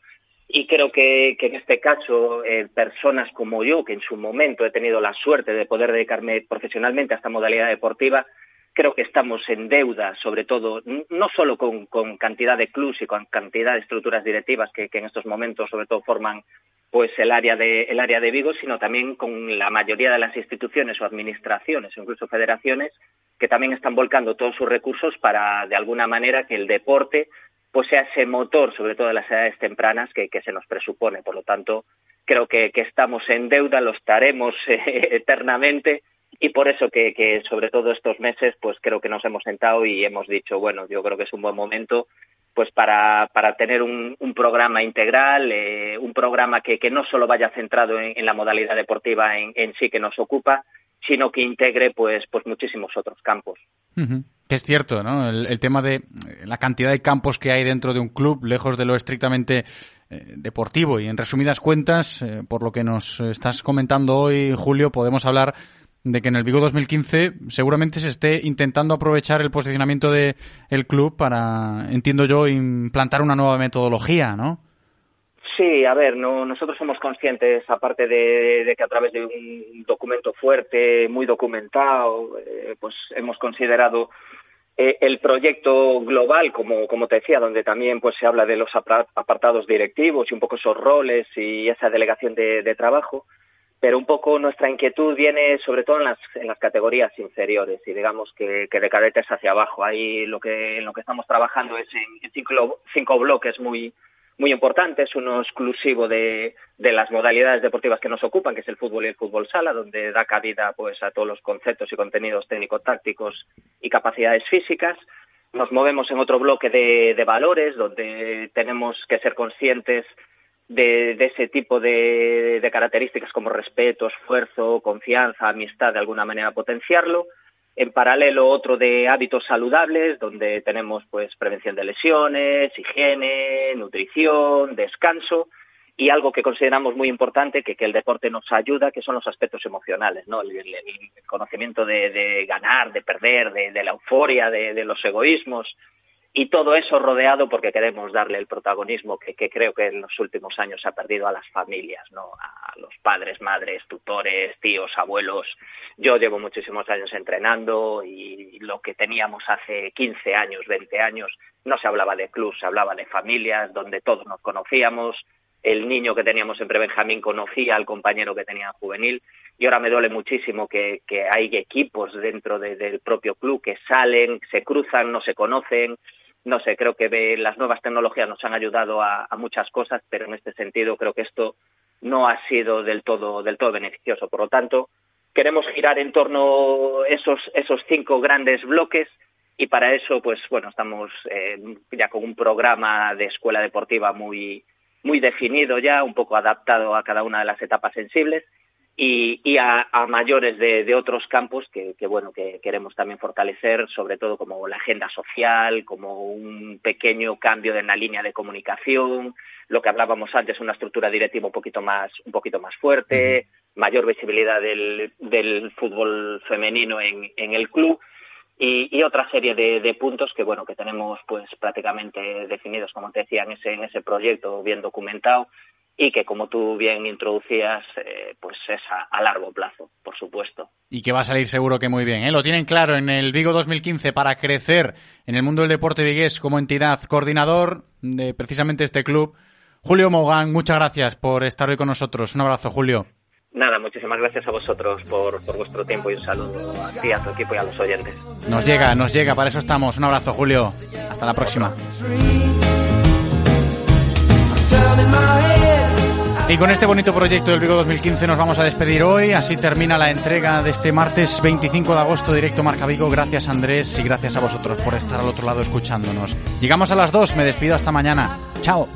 Speaker 17: Y creo que, en este caso eh, personas como yo, que en su momento he tenido la suerte de poder dedicarme profesionalmente a esta modalidad deportiva, creo que estamos en deuda, sobre todo, no solo con, con cantidad de clubs y con cantidad de estructuras directivas que, que en estos momentos sobre todo forman pues el área de el área de Vigo, sino también con la mayoría de las instituciones o administraciones o incluso federaciones que también están volcando todos sus recursos para de alguna manera que el deporte pues sea ese motor, sobre todo en las edades tempranas, que, que se nos presupone. Por lo tanto, creo que, que estamos en deuda, lo estaremos eh, eternamente y por eso que, que sobre todo estos meses pues creo que nos hemos sentado y hemos dicho, bueno, yo creo que es un buen momento pues para, para tener un, un programa integral, eh, un programa que, que no solo vaya centrado en, la modalidad deportiva en, en sí que nos ocupa, sino que integre pues, pues muchísimos otros campos.
Speaker 2: Es cierto, ¿no? El, el tema de eh, la cantidad de campos que hay dentro de un club, lejos de lo estrictamente eh, deportivo. Y en resumidas cuentas, eh, por lo que nos estás comentando hoy, Julio, podemos hablar de que en el Vigo 2015 seguramente se esté intentando aprovechar el posicionamiento del el club para, entiendo yo, implantar una nueva metodología, ¿no?
Speaker 17: Sí, a ver, no, nosotros somos conscientes, aparte de, de que a través de un documento fuerte, muy documentado, eh, pues hemos considerado eh, el proyecto global, como, como te decía, donde también pues se habla de los apartados directivos y un poco esos roles y esa delegación de, de trabajo, pero un poco nuestra inquietud viene sobre todo en las, categorías inferiores y digamos que, que de cadetes hacia abajo. Ahí lo que, en lo que estamos trabajando es en, cinco, cinco bloques muy, muy importantes, uno exclusivo de, las modalidades deportivas que nos ocupan, que es el fútbol y el fútbol sala, donde da cabida pues a todos los conceptos y contenidos técnico-tácticos y capacidades físicas. Nos movemos en otro bloque de valores, donde tenemos que ser conscientes de, de ese tipo de, características como respeto, esfuerzo, confianza, amistad, de alguna manera potenciarlo. En paralelo, otro de hábitos saludables, donde tenemos pues prevención de lesiones, higiene, nutrición, descanso y algo que consideramos muy importante que, que el deporte nos ayuda, que son los aspectos emocionales, ¿no? El conocimiento de, de ganar, de perder, de, de la euforia, de, de los egoísmos y todo eso rodeado porque queremos darle el protagonismo que, creo que en los últimos años se ha perdido a las familias, ¿no? A los padres, madres, tutores, tíos, abuelos. Yo llevo muchísimos años entrenando y lo que teníamos hace 15 años, 20 años, no se hablaba de clubs, se hablaba de familias donde todos nos conocíamos. El niño que teníamos en prebenjamín conocía al compañero que tenía en juvenil y ahora me duele muchísimo que, que hay equipos dentro de- del propio club que salen, se cruzan, no se conocen, no sé, creo que las nuevas tecnologías nos han ayudado a, a muchas cosas, pero en este sentido creo que esto no ha sido del todo, del todo beneficioso. Por lo tanto, queremos girar en torno a esos, esos cinco grandes bloques y para eso, pues bueno, estamos eh, ya con un programa de escuela deportiva muy, muy definido ya, un poco adaptado a cada una de las etapas sensibles y, y a, a, mayores de, de otros campos que, que, bueno que queremos también fortalecer sobre todo como la agenda social como un pequeño cambio en la línea de comunicación lo que hablábamos antes una estructura directiva un poquito más un poquito más fuerte mayor visibilidad del, del fútbol femenino en, en el club y, y, otra serie de, de, puntos que bueno que tenemos pues prácticamente definidos como te decía en ese en ese proyecto bien documentado y que como tú bien introducías eh, pues es a, a, largo plazo por supuesto
Speaker 2: y que va a salir seguro que muy bien ¿eh? lo tienen claro en el Vigo 2015 para crecer en el mundo del deporte vigués como entidad coordinador de precisamente este club Julio Mogán muchas gracias por estar hoy con nosotros un abrazo Julio
Speaker 17: Nada, muchísimas gracias a vosotros por, por, vuestro tiempo y un saludo a ti, a tu equipo y a los oyentes.
Speaker 2: Nos llega, nos llega, para eso estamos. Un abrazo, Julio. Hasta la próxima. Y con este bonito proyecto del Vigo 2015 nos vamos a despedir hoy. Así termina la entrega de este martes 25 de agosto directo Marca Vigo. Gracias Andrés y gracias a vosotros por estar al otro lado escuchándonos. Llegamos a las 2, me despido hasta mañana. Chao.